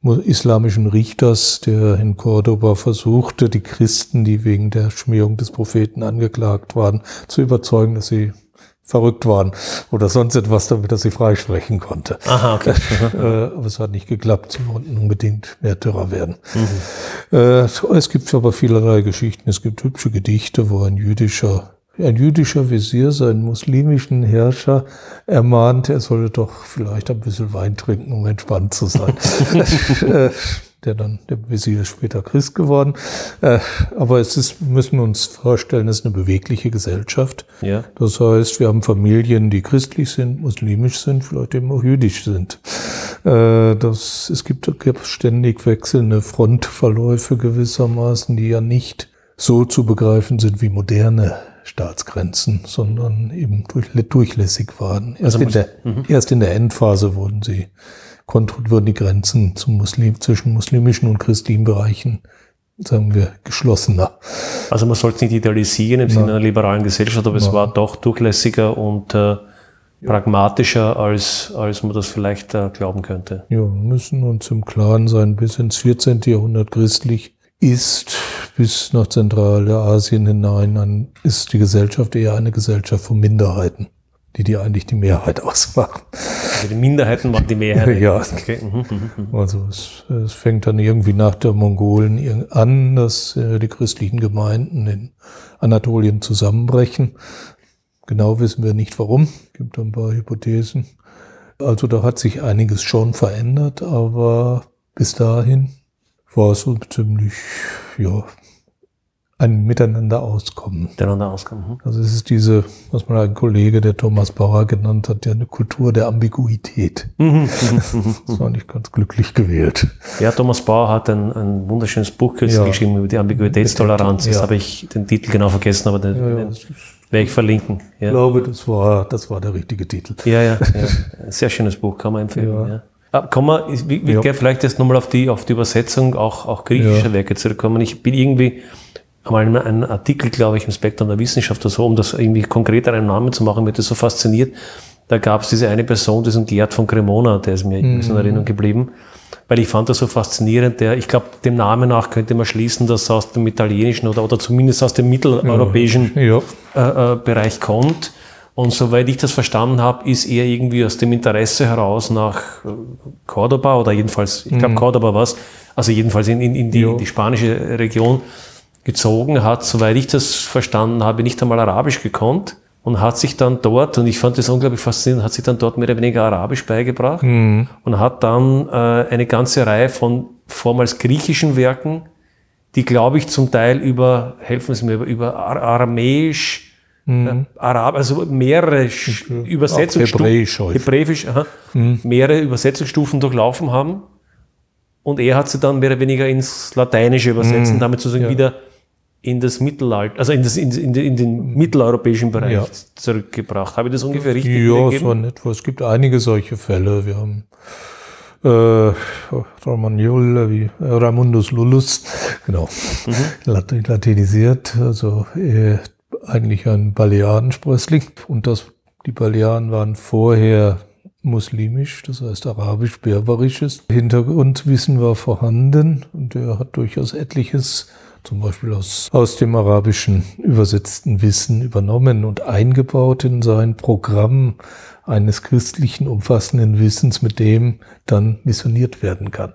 C: islamischen Richters, der in Cordoba versuchte, die Christen, die wegen der Schmähung des Propheten angeklagt waren, zu überzeugen, dass sie verrückt waren oder sonst etwas, damit er sie freisprechen konnte.
B: Aha, okay.
C: Äh, aber es hat nicht geklappt. Sie wollten unbedingt Märtyrer werden. Mhm. Äh, es gibt aber vielerlei Geschichten. Es gibt hübsche Gedichte, wo ein jüdischer ein jüdischer Visier seinen muslimischen Herrscher ermahnt, er solle doch vielleicht ein bisschen Wein trinken, um entspannt zu sein. Äh, der dann, der Visier ist später Christ geworden. Äh, aber es ist, müssen wir uns vorstellen, es ist eine bewegliche Gesellschaft. Ja. Das heißt, wir haben Familien, die christlich sind, muslimisch sind, vielleicht eben auch jüdisch sind. Äh, das, es gibt, gibt ständig wechselnde Frontverläufe gewissermaßen, die ja nicht so zu begreifen sind wie moderne Staatsgrenzen, sondern eben durch, durchlässig waren. Erst, also in der, mhm. erst in der Endphase wurden sie, wurden die Grenzen zum Muslim, zwischen muslimischen und christlichen Bereichen, sagen wir, geschlossener.
B: Also man sollte es nicht idealisieren im Sinne einer liberalen Gesellschaft, aber Na. es war doch durchlässiger und äh, pragmatischer, als, als man das vielleicht äh, glauben könnte.
C: Ja, wir müssen uns im Klaren sein, bis ins 14. Jahrhundert christlich ist bis nach Zentralasien hinein, dann ist die Gesellschaft eher eine Gesellschaft von Minderheiten, die die eigentlich die Mehrheit ausmachen.
B: Also die Minderheiten waren die Mehrheit.
C: ja. Okay. Mhm, mhm, mhm. Also es, es, fängt dann irgendwie nach der Mongolen an, dass äh, die christlichen Gemeinden in Anatolien zusammenbrechen. Genau wissen wir nicht warum. Gibt ein paar Hypothesen. Also da hat sich einiges schon verändert, aber bis dahin war so ziemlich, ja, ein Miteinander auskommen.
B: Miteinander auskommen. Hm.
C: Also es ist diese, was mal ein Kollege, der Thomas Bauer genannt hat, ja eine Kultur der Ambiguität. Mhm. das war nicht ganz glücklich gewählt.
B: Ja, Thomas Bauer hat ein, ein wunderschönes Buch ja. geschrieben über die Ambiguitätstoleranz. Jetzt ja. habe ich den Titel genau vergessen, aber den, ja, ja. den werde ich verlinken.
C: Ich glaube, das war, das war der richtige Titel.
B: Ja, ja, ja. Sehr schönes Buch, kann man empfehlen. Ja. Ah, kommen wir, ich, ich ja. vielleicht jetzt nochmal auf die, auf die Übersetzung auch, auch griechischer ja. Werke zurückkommen. Ich bin irgendwie einmal in einem Artikel, glaube ich, im Spektrum der Wissenschaft oder so, um das irgendwie konkreter einen Namen zu machen, mir das so fasziniert. Da gab es diese eine Person, diesen Gerd von Cremona, der ist mir mhm. in Erinnerung geblieben, weil ich fand das so faszinierend. Der, ich glaube, dem Namen nach könnte man schließen, dass er aus dem italienischen oder, oder zumindest aus dem mitteleuropäischen ja. Äh, äh, Bereich kommt und soweit ich das verstanden habe, ist er irgendwie aus dem Interesse heraus nach äh, Cordoba oder jedenfalls, ich glaube mhm. Cordoba war also jedenfalls in, in, in, die, in die spanische Region gezogen, hat, soweit ich das verstanden habe, nicht einmal Arabisch gekonnt und hat sich dann dort, und ich fand das unglaublich faszinierend, hat sich dann dort mehr oder weniger Arabisch beigebracht mhm. und hat dann äh, eine ganze Reihe von vormals griechischen Werken, die, glaube ich, zum Teil über, helfen Sie mir, über, über Aramäisch, Mhm. Arab, also mehrere okay. Übersetzungsstufen, Hebräisch, Hebräisch aha, mhm. mehrere Übersetzungsstufen durchlaufen haben. Und er hat sie dann mehr oder weniger ins Lateinische übersetzt mhm. und damit sozusagen ja. wieder in das Mittelalter, also in, das, in, in, in den mitteleuropäischen Bereich ja. zurückgebracht. Habe ich das ungefähr richtig
C: Ja, so in etwa. Es gibt einige solche Fälle. Wir haben Äh, Romagnol, wie äh, Ramundus Lullus, genau, Lat latinisiert, also äh, eigentlich ein Balearensprössling. Und das, die Balearen waren vorher muslimisch, das heißt arabisch-berberisches. Hintergrundwissen war vorhanden und er hat durchaus etliches zum Beispiel aus, aus dem arabischen übersetzten Wissen übernommen und eingebaut in sein Programm eines christlichen umfassenden Wissens, mit dem dann missioniert werden kann.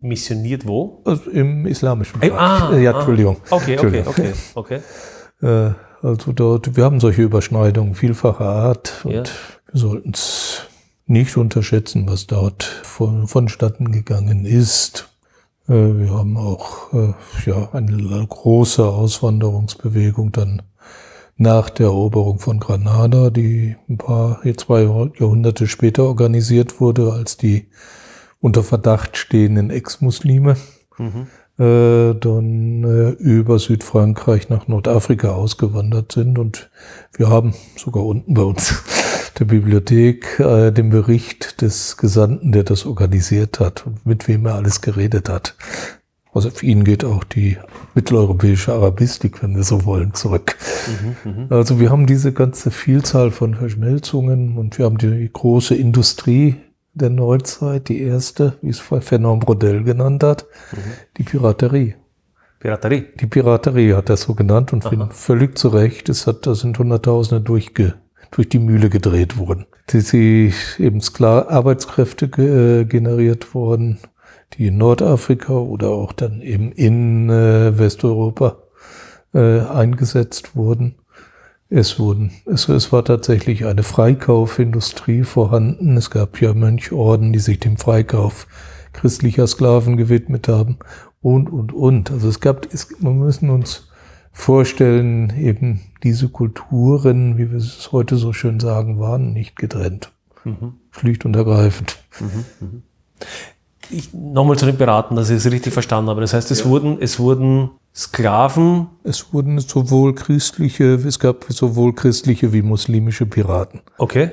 B: Missioniert wo?
C: Also Im islamischen
B: Bereich. Ah,
C: ja, Entschuldigung.
B: Ah, okay, okay, okay, okay.
C: Äh, also dort, wir haben solche Überschneidungen vielfacher Art und
B: Ja.
C: wir sollten es nicht unterschätzen, was dort von, vonstatten gegangen ist. Äh, Wir haben auch äh, ja, eine große Auswanderungsbewegung dann nach der Eroberung von Granada, die ein paar, zwei Jahrhunderte später organisiert wurde, als die unter Verdacht stehenden Ex-Muslime äh, dann äh, über Südfrankreich nach Nordafrika ausgewandert sind. Und wir haben sogar unten bei uns der Bibliothek äh, den Bericht des Gesandten, der das organisiert hat und mit wem er alles geredet hat. Also auf ihn geht auch die mitteleuropäische Arabistik, wenn wir so wollen, zurück. Also wir haben diese ganze Vielzahl von Verschmelzungen und wir haben die große Industrie der Neuzeit, die erste, wie es Fernand Brodel genannt hat, die Piraterie.
B: Piraterie.
C: Die Piraterie hat er so genannt und völlig zu Recht. Es hat, da sind Hunderttausende durchge, durch die Mühle gedreht worden. Die, die eben Skla Arbeitskräfte ge, äh, generiert worden, die in Nordafrika oder auch dann eben in äh, Westeuropa äh, eingesetzt wurden. Es wurden, es, es war tatsächlich eine Freikaufindustrie vorhanden. Es gab ja Mönchorden, die sich dem Freikauf christlicher Sklaven gewidmet haben und, und, und. Also es gab, es, man müssen uns vorstellen, eben diese Kulturen, wie wir es heute so schön sagen, waren nicht getrennt. Schlicht und ergreifend.
B: Ich, nochmal zu den Piraten, dass ich es richtig verstanden habe. Das heißt, es wurden, es wurden Sklaven,
C: Es wurden sowohl christliche, es gab sowohl christliche wie muslimische Piraten.
B: okay,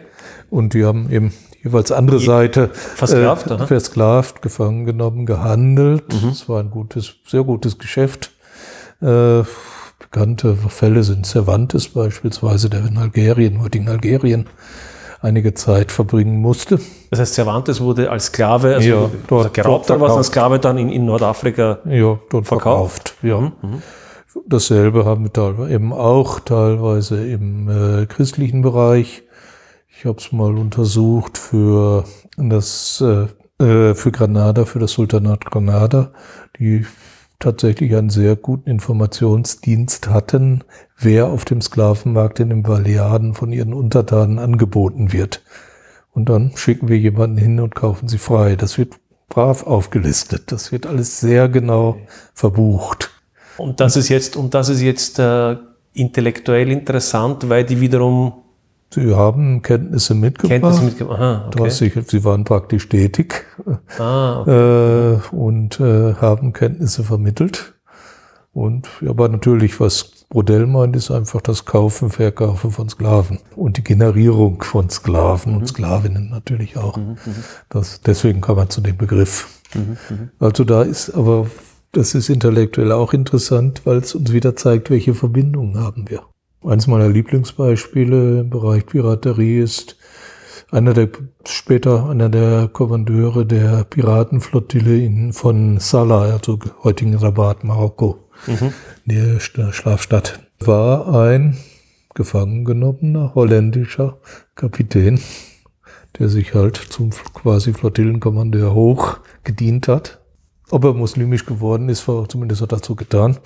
C: Und die haben eben jeweils andere Seite
B: versklavt,
C: äh, versklavt, gefangen genommen, gehandelt. Es war ein gutes, sehr gutes Geschäft. Äh, bekannte Fälle sind Cervantes beispielsweise, der in Algerien, heutigen Algerien, einige Zeit verbringen musste.
B: das heißt, Cervantes wurde als Sklave, also,
C: Ja,
B: also
C: dort-
B: geraubt
C: dort
B: was, als. Sklave dann in, in Nordafrika
C: Ja, dort
B: verkauft.
C: verkauft. Ja. Dasselbe haben wir teilweise eben auch teilweise im äh, christlichen Bereich. Ich habe es mal untersucht für das äh, äh, für Granada, für das Sultanat Granada, die tatsächlich einen sehr guten Informationsdienst hatten, wer auf dem Sklavenmarkt in den Balearen von ihren Untertanen angeboten wird. Und dann schicken wir jemanden hin und kaufen sie frei. Das wird brav aufgelistet. Das wird alles sehr genau verbucht.
B: Und das ist jetzt, und das ist jetzt äh, intellektuell interessant, weil die wiederum
C: Sie haben Kenntnisse mitgebracht.
B: Kenntnisse mitgemacht Aha, okay.
C: sicher- Sie waren praktisch tätig
B: Ah, okay.
C: äh, und äh, haben Kenntnisse vermittelt. Und aber natürlich, was Brodell meint, ist einfach das Kaufen, Verkaufen von Sklaven und die Generierung von Sklaven
B: Mhm.
C: und Sklavinnen natürlich auch. Das, deswegen kam man zu dem Begriff.
B: Mhm,
C: Also da ist aber, das ist intellektuell auch interessant, weil es uns wieder zeigt, welche Verbindungen haben wir. Eines meiner Lieblingsbeispiele im Bereich Piraterie ist einer der später einer der Kommandeure der Piratenflottille in, von Salah, also heutigen Rabat, Marokko, der Sch- Schlafstadt, war ein gefangen genommener holländischer Kapitän, der sich halt zum quasi Flottillenkommandeur hoch gedient hat. Ob er muslimisch geworden ist, war zumindest hat er so getan.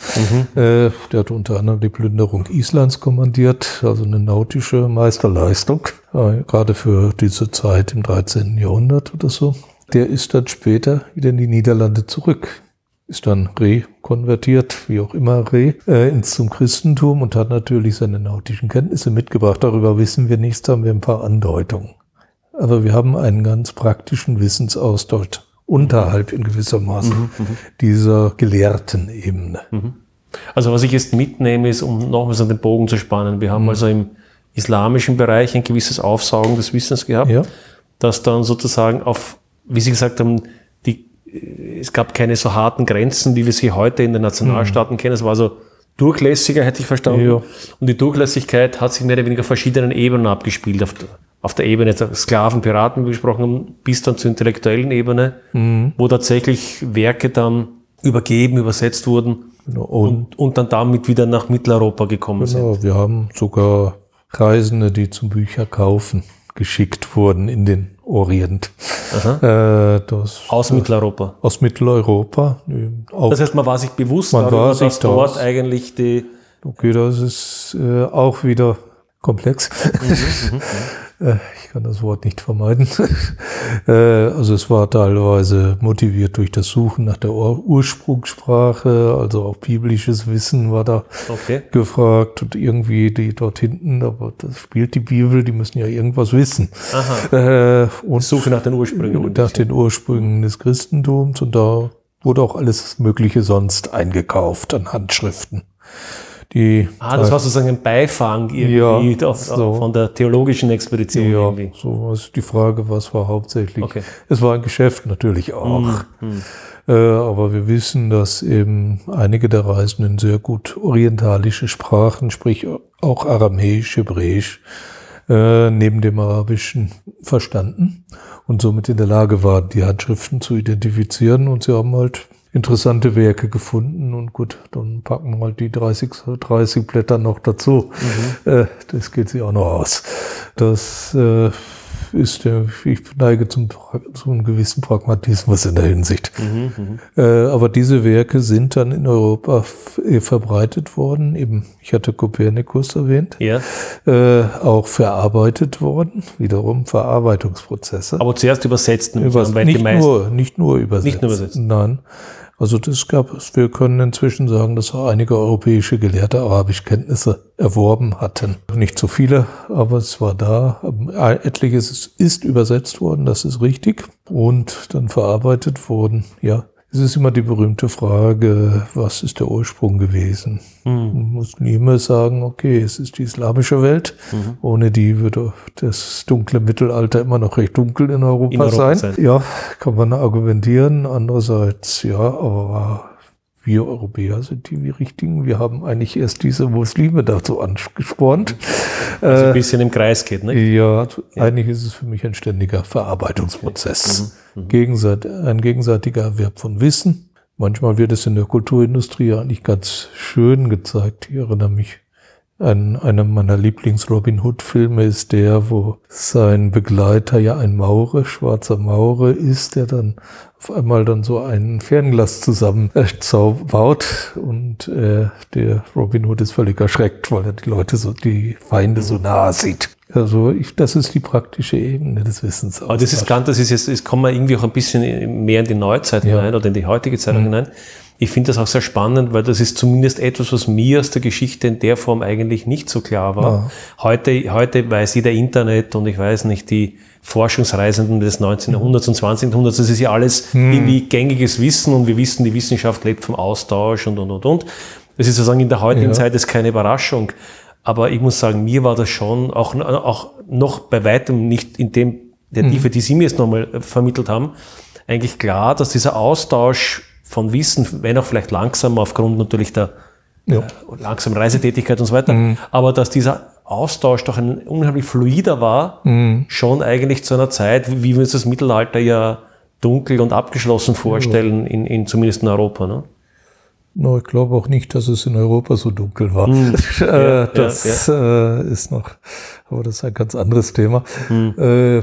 C: Äh, der hat unter anderem die Plünderung Islands kommandiert, also eine nautische Meisterleistung, äh, gerade für diese Zeit im 13. Jahrhundert oder so. Der ist dann später wieder in die Niederlande zurück, ist dann rekonvertiert, wie auch immer re, äh, ins zum Christentum und hat natürlich seine nautischen Kenntnisse mitgebracht. Darüber wissen wir nichts, haben wir ein paar Andeutungen. Aber wir haben einen ganz praktischen Wissensaustausch unterhalb in gewisser Maße dieser gelehrten Ebene.
B: Also was ich jetzt mitnehme, ist, um nochmals an den Bogen zu spannen, wir haben
C: Mhm.
B: also im islamischen Bereich ein gewisses Aufsaugen des Wissens gehabt.
C: Ja,
B: dass dann sozusagen auf, wie Sie gesagt haben, die, es gab keine so harten Grenzen, wie wir sie heute in den Nationalstaaten kennen. Es war so durchlässiger, hätte ich verstanden.
C: Ja.
B: Und die Durchlässigkeit hat sich mehr oder weniger auf verschiedenen Ebenen abgespielt. Auf, auf der Ebene der Sklaven, Piraten, gesprochen haben, bis dann zur intellektuellen Ebene, wo tatsächlich Werke dann übergeben, übersetzt wurden
C: Genau. Und
B: und, und dann damit wieder nach Mitteleuropa gekommen sind.
C: genau, wir haben sogar Reisende, die zum Bücher kaufen, geschickt wurden in den Orient. Äh, das,
B: Aus Mitteleuropa.
C: aus Mitteleuropa.
B: Das heißt, man war sich bewusst
C: Man
B: darüber,
C: war sich
B: dass dort eigentlich die,
C: okay, das ist äh, auch wieder komplex. Äh, ich kann das Wort nicht vermeiden. Äh, also es war teilweise motiviert durch das Suchen nach der Ur Ursprungssprache, also auch biblisches Wissen war da
B: okay,
C: gefragt und irgendwie die dort hinten, aber das spielt die Bibel, die müssen ja irgendwas wissen.
B: aha,
C: Äh, und
B: Suche nach den Ursprüngen.
C: nach den Ursprüngen des Christentums und da wurde auch alles Mögliche sonst eingekauft an Handschriften. Die
B: Ah, das war sozusagen ein Beifang irgendwie
C: Ja,
B: auf,
C: so.
B: von der theologischen Expedition
C: ja,
B: irgendwie.
C: so ist die Frage, was war hauptsächlich.
B: Okay.
C: Es war ein Geschäft natürlich auch.
B: Hm,
C: Äh, aber wir wissen, dass eben einige der Reisenden sehr gut orientalische Sprachen, sprich auch Aramäisch, Hebräisch, äh, neben dem Arabischen verstanden und somit in der Lage waren, die Handschriften zu identifizieren. Und sie haben halt interessante Werke gefunden und gut, dann packen wir halt die 30, 30 Blätter noch dazu. Äh, das geht sich auch noch aus. Das äh, ist der, ich neige zum, zum gewissen Pragmatismus in der Hinsicht. Äh, aber diese Werke sind dann in Europa eh verbreitet worden. Eben, ich hatte Kopernikus erwähnt,
B: Ja,
C: auch verarbeitet worden. Wiederum Verarbeitungsprozesse.
B: aber zuerst übersetzt, nämlich
C: Übers nicht, nur, nicht nur übersetzen.
B: Nicht nur übersetzen.
C: Nein. Also das gab es. Wir können inzwischen sagen, dass einige europäische Gelehrte Arabischkenntnisse erworben hatten. Nicht so viele, aber es war da. Etliches ist- ist übersetzt worden, das ist richtig. Und dann verarbeitet worden. Ja, es ist immer die berühmte Frage, was ist der Ursprung gewesen?
B: Hm.
C: Muslime sagen, okay, es ist die islamische Welt.
B: Mhm.
C: Ohne die würde das dunkle Mittelalter immer noch recht dunkel in Europa,
B: In Europa
C: sein.
B: sein.
C: Ja, kann man argumentieren. Andererseits, ja, aber wir Europäer sind die richtigen. Wir haben eigentlich erst diese Muslime dazu angespornt.
B: also ein bisschen im Kreis geht, ne?
C: Ja, eigentlich ist es für mich ein ständiger Verarbeitungsprozess. Gegenseit, ein gegenseitiger Erwerb von Wissen. Manchmal wird es in der Kulturindustrie eigentlich ganz schön gezeigt. Ich erinnere mich an einer meiner Lieblings-Robin Hood-Filme ist der, wo sein Begleiter ja ein Maurer, schwarzer Maurer ist, der dann auf einmal dann so ein Fernglas zusammen äh, und äh, der Robin Hood ist völlig erschreckt, weil er die Leute so, die Feinde so nah sieht. Also ich, das ist die praktische Ebene des Wissens.
B: Aber das ist ganz, das ist jetzt, es kommen wir irgendwie auch ein bisschen mehr in die Neuzeit
C: Ja.
B: hinein oder in die heutige Zeit hinein. Ich finde das auch sehr spannend, weil das ist zumindest etwas, was mir aus der Geschichte in der Form eigentlich nicht so klar war. Heute, heute weiß jeder Internet und ich weiß nicht, die Forschungsreisenden des 19. Jahrhunderts und 20. Jahrhunderts, das ist ja alles irgendwie gängiges Wissen und wir wissen, die Wissenschaft lebt vom Austausch und, und, und, und. Das ist sozusagen in der heutigen
C: Ja.
B: Zeit ist keine Überraschung. Aber ich muss sagen, mir war das schon auch, auch noch bei weitem nicht in dem, der Tiefe, die Sie mir jetzt nochmal äh, vermittelt haben, eigentlich klar, dass dieser Austausch von Wissen, wenn auch vielleicht langsam aufgrund natürlich der
C: Ja.
B: äh, langsamen Reisetätigkeit und so weiter, aber dass dieser Austausch doch ein unheimlich fluider war, schon eigentlich zu einer Zeit, wie wir uns das Mittelalter ja dunkel und abgeschlossen vorstellen, in, in zumindest in Europa. Ne?
C: No, ich glaube auch nicht, dass es in Europa so dunkel war.
B: Hm. Ja,
C: das Äh, ist noch, aber das ist ein ganz anderes Thema. Äh,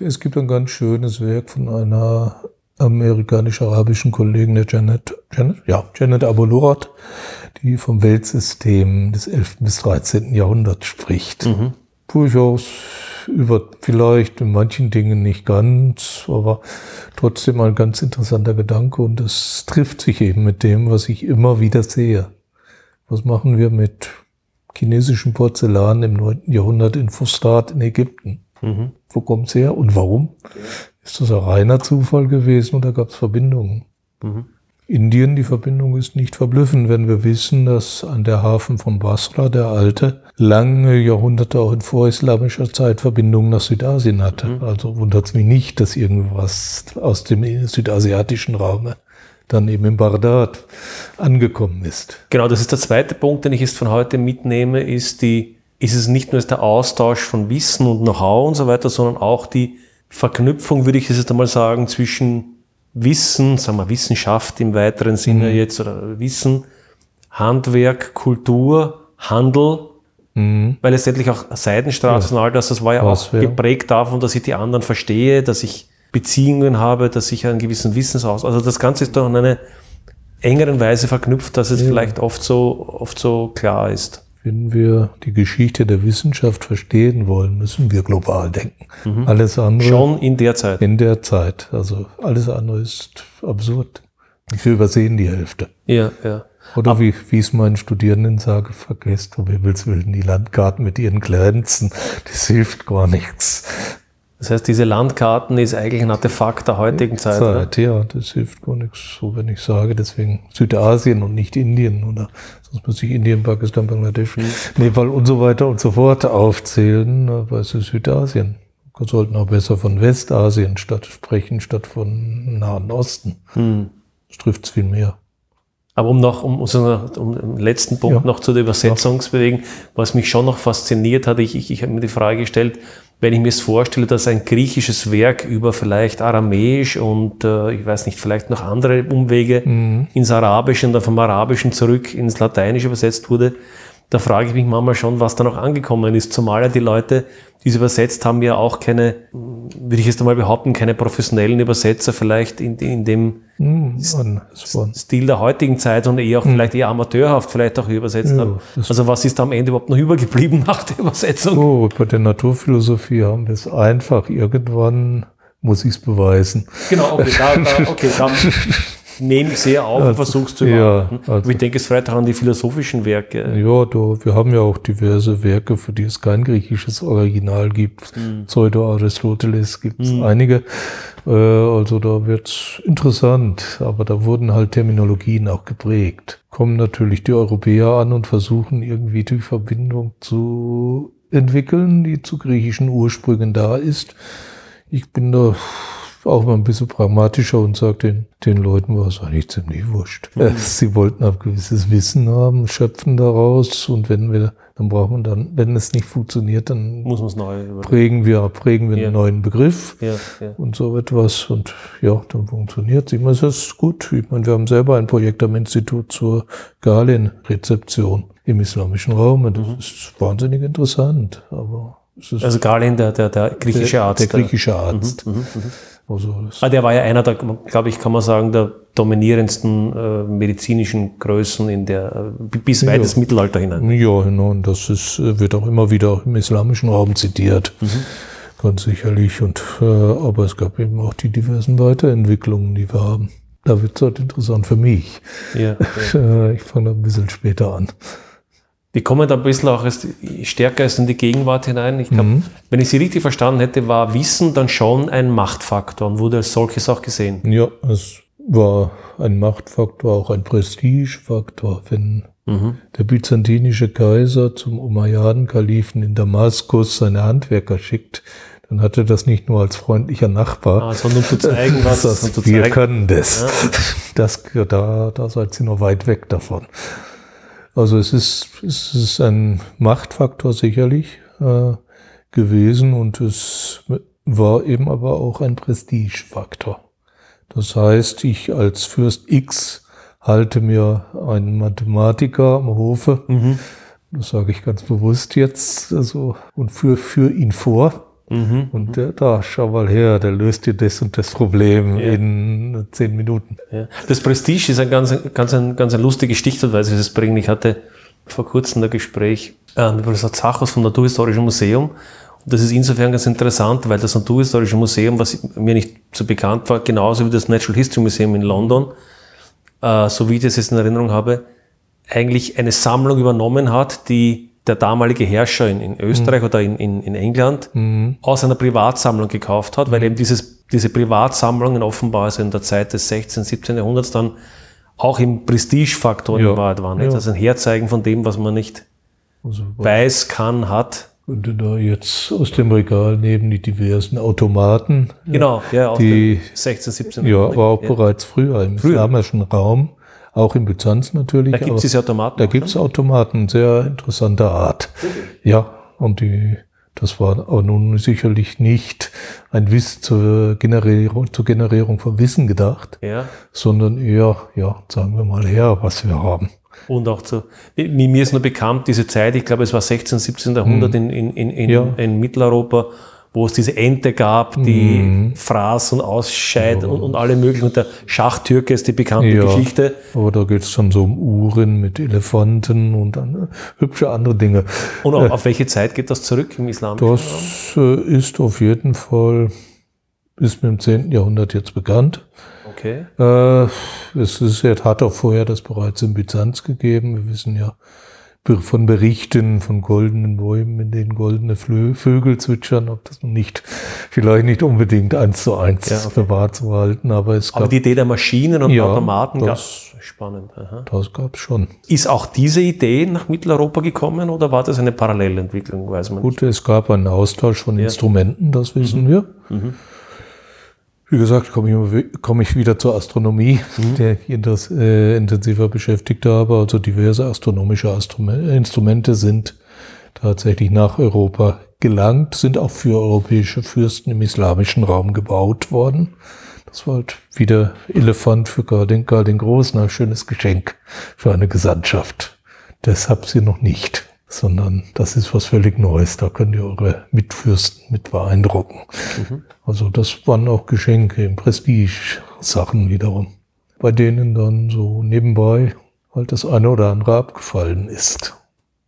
C: es gibt ein ganz schönes Werk von einer amerikanisch-arabischen Kollegin, der Janet, Janet, ja, Janet Abolurat, die vom Weltsystem des 11. bis 13. Jahrhunderts spricht.
B: Mhm.
C: Durchaus über, vielleicht in manchen Dingen nicht ganz, aber trotzdem ein ganz interessanter Gedanke und es trifft sich eben mit dem, was ich immer wieder sehe. Was machen wir mit chinesischem Porzellan im 9. Jahrhundert in Fustat in Ägypten?
B: Mhm.
C: Wo kommt's her und warum? Ist das ein reiner Zufall gewesen oder gab es Verbindungen?
B: Mhm.
C: Indien, die Verbindung ist nicht verblüffend, wenn wir wissen, dass an der Hafen von Basra, der alte, lange Jahrhunderte auch in vorislamischer Zeit Verbindungen nach Südasien hatte. Mhm. Also wundert es mich nicht, dass irgendwas aus dem südasiatischen Raum dann eben in Bagdad angekommen ist.
B: Genau, das ist der zweite Punkt, den ich jetzt von heute mitnehme, ist die, ist es nicht nur der Austausch von Wissen und Know-how und so weiter, sondern auch die Verknüpfung, würde ich jetzt einmal sagen, zwischen Wissen, sagen wir Wissenschaft im weiteren Sinne mhm. jetzt, oder Wissen, Handwerk, Kultur, Handel, mhm. weil letztendlich auch Seidenstraße ja. und all das, das war ja Was auch wär? geprägt davon, dass ich die anderen verstehe, dass ich Beziehungen habe, dass ich einen gewissen Wissensaus, also das Ganze ist doch in einer engeren Weise verknüpft, dass es ja. vielleicht oft so, oft so klar ist.
C: Wenn wir die Geschichte der Wissenschaft verstehen wollen, müssen wir global denken. Mhm. Alles andere.
B: Schon in der Zeit.
C: In der Zeit. Also alles andere ist absurd. Wir übersehen die Hälfte.
B: Ja, ja.
C: Oder Ab wie, wie ich es meinen Studierenden sage, vergesst um Himmels Willen die Landkarten mit ihren Grenzen. Das hilft gar nichts.
B: Das heißt, diese Landkarten ist eigentlich ein Artefakt der heutigen Zeit.
C: Zeit ja, das hilft gar nichts, so wenn ich sage. Deswegen Südasien und nicht Indien oder sonst muss ich Indien, Pakistan, Bangladesch, mhm. Nepal und so weiter und so fort aufzählen, aber es ist Südasien. Wir sollten auch besser von Westasien statt sprechen, statt von Nahen Osten. Mhm. Das trifft es viel mehr.
B: Aber um noch, um, um, den letzten Punkt ja. noch zu der Übersetzung zu bewegen, was mich schon noch fasziniert hat, ich, ich, ich habe mir die Frage gestellt, wenn ich mir es vorstelle, dass ein griechisches Werk über vielleicht Aramäisch und äh, ich weiß nicht, vielleicht noch andere Umwege mhm. ins Arabische und dann vom Arabischen zurück ins Lateinische übersetzt wurde, da frage ich mich manchmal schon, was da noch angekommen ist. Zumal ja die Leute, die es übersetzt haben, ja auch keine, würde ich jetzt einmal behaupten, keine professionellen Übersetzer vielleicht in, in dem mm, Stil der heutigen Zeit und eher auch mm. vielleicht eher amateurhaft vielleicht auch übersetzt ja, haben. Also was ist da am Ende überhaupt noch übergeblieben nach der Übersetzung?
C: Oh, bei der Naturphilosophie haben wir es einfach irgendwann muss ich es beweisen.
B: Genau, okay, da, da, okay, dann, nehme ich sehr auf und versuche es zu
C: machen.
B: Ja, also, ich denke es vielleicht auch an die philosophischen Werke.
C: Ja, da, wir haben ja auch diverse Werke, für die es kein griechisches Original gibt. Mhm. Pseudo-Aristoteles gibt es mhm. einige. Äh, also da wird's interessant, aber da wurden halt Terminologien auch geprägt. Kommen natürlich die Europäer an und versuchen irgendwie die Verbindung zu entwickeln, die zu griechischen Ursprüngen da ist. Ich bin da auch mal ein bisschen pragmatischer und sagt den, den Leuten war es eigentlich ziemlich wurscht. Mhm. Sie wollten ein gewisses Wissen haben, schöpfen daraus und wenn wir, dann braucht man dann, wenn es nicht funktioniert, dann
B: muss man es neu
C: prägen wir, prägen wir ja. einen neuen Begriff ja, ja. und so etwas und ja, dann funktioniert es. Ich meine, es ist gut. Ich meine, wir haben selber ein Projekt am Institut zur Galien-Rezeption im islamischen Raum und das mhm. ist wahnsinnig interessant, aber
B: also Galen, der, der, der griechische Arzt.
C: Der, der griechische Arzt. Mhm, mh, mh.
B: Also ah, der war ja einer der, glaube ich, kann man sagen, der dominierendsten äh, medizinischen Größen in der äh, bis ja. weit ins Mittelalter hinein.
C: Ja, genau. Und das ist, äh, wird auch immer wieder im islamischen Raum zitiert. Mhm. Ganz sicherlich. Und äh, aber es gab eben auch die diversen Weiterentwicklungen, die wir haben. Da wird es halt interessant für mich. Ja, ja. ich fange ein bisschen später an.
B: Die kommen da ein bisschen auch stärker als in die Gegenwart hinein. Ich glaube, mhm. wenn ich sie richtig verstanden hätte, war Wissen dann schon ein Machtfaktor und wurde als solches auch gesehen.
C: Ja, es war ein Machtfaktor, auch ein Prestigefaktor. Wenn mhm. der byzantinische Kaiser zum Umayyaden-Kalifen in Damaskus seine Handwerker schickt, dann hatte das nicht nur als freundlicher Nachbar,
B: ah, sondern um zu zeigen, was
C: das, wir zeigen. können das. Ja. das da, da seid ihr noch weit weg davon. Also es ist, es ist ein Machtfaktor sicherlich äh, gewesen und es war eben aber auch ein Prestigefaktor. Das heißt, ich als Fürst X halte mir einen Mathematiker am Hofe, mhm. das sage ich ganz bewusst jetzt, also, und für, für ihn vor, Mhm, und mhm. der, da, schau mal her, der löst dir das und das Problem ja. in zehn Minuten.
B: Ja. Das Prestige ist ein ganz, ganz, ein, ganz eine lustige Stichwortweise, das bringen. Ich hatte vor kurzem ein Gespräch äh, mit Professor Zachos vom Naturhistorischen Museum. Und das ist insofern ganz interessant, weil das Naturhistorische Museum, was mir nicht so bekannt war, genauso wie das Natural History Museum in London, äh, so wie ich das jetzt in Erinnerung habe, eigentlich eine Sammlung übernommen hat, die der damalige Herrscher in, in Österreich mhm. oder in, in, in England mhm. aus einer Privatsammlung gekauft hat, weil eben dieses, diese Privatsammlungen offenbar also in der Zeit des 16., 17. Jahrhunderts dann auch im Prestigefaktor
C: Ja.
B: in Wahrheit war. Nicht?
C: Ja.
B: Also ein Herzeigen von dem, was man nicht
C: Also
B: weiß, kann, hat.
C: könnte da jetzt aus dem Regal neben die diversen Automaten,
B: Genau, ja, aus
C: Die-
B: den 16, 17.
C: ja, aber auch bereits früher im
B: Früher.
C: islamischen Raum, auch in Byzanz natürlich.
B: Da gibt es diese Automaten.
C: Da
B: auch,
C: gibt es Automaten sehr interessanter Art. Ja, und die, das war aber nun sicherlich nicht ein Wiss zur Generierung, zur Generierung von Wissen gedacht,
B: ne? Ja.
C: sondern eher, ja, sagen wir mal her, was wir haben.
B: Und auch zu, wie- mir ist nur bekannt, diese Zeit, ich glaube, es war 16, 17. Jahrhundert in, in, in, in,
C: Mhm. Ja.
B: in Mitteleuropa, wo es diese Ente gab, die
C: Mhm.
B: fraß und ausscheid und, und alle möglichen. Und der Schachtürke ist die bekannte
C: Ja.
B: Geschichte.
C: Aber da geht es dann so um Uhren mit Elefanten und dann hübsche andere Dinge.
B: Und auf, auf welche Zeit geht das zurück im Raum?
C: Das äh, ist auf jeden Fall, ist mit dem 10. Jahrhundert jetzt bekannt.
B: Okay.
C: Äh, es ist, hat auch vorher das bereits in Byzanz gegeben. Wir wissen ja von Berichten von goldenen Bäumen, in denen goldene Flö Vögel zwitschern, ob das nun nicht, vielleicht nicht unbedingt eins zu eins
B: Ja, okay.
C: für wahr zu halten, aber es
B: Aber
C: gab,
B: die Idee der Maschinen und
C: Ja,
B: Automaten
C: das-
B: gab spannend. Aha.
C: das gab's schon.
B: Ist auch diese Idee nach Mitteleuropa gekommen oder war das eine Parallelentwicklung, weiß man
C: Gut, es gab einen Austausch von
B: Ja.
C: Instrumenten, das wissen wir.
B: Mhm.
C: Wie gesagt, komme ich, komme ich wieder zur Astronomie,
B: Mhm.
C: der ich inter- äh, intensiver beschäftigt habe. Also diverse astronomische Astrume- Instrumente sind tatsächlich nach Europa gelangt, sind auch für europäische Fürsten im islamischen Raum gebaut worden. Das war halt wieder Elefant für Karl den, Karl den Großen, ein schönes Geschenk für eine Gesandtschaft. Das habt ihr noch nicht, sondern das ist was völlig Neues. Da könnt ihr eure Mitfürsten mit beeindrucken. Also das waren auch Geschenke im Prestige-Sachen wiederum, bei denen dann so nebenbei halt das eine oder andere abgefallen ist.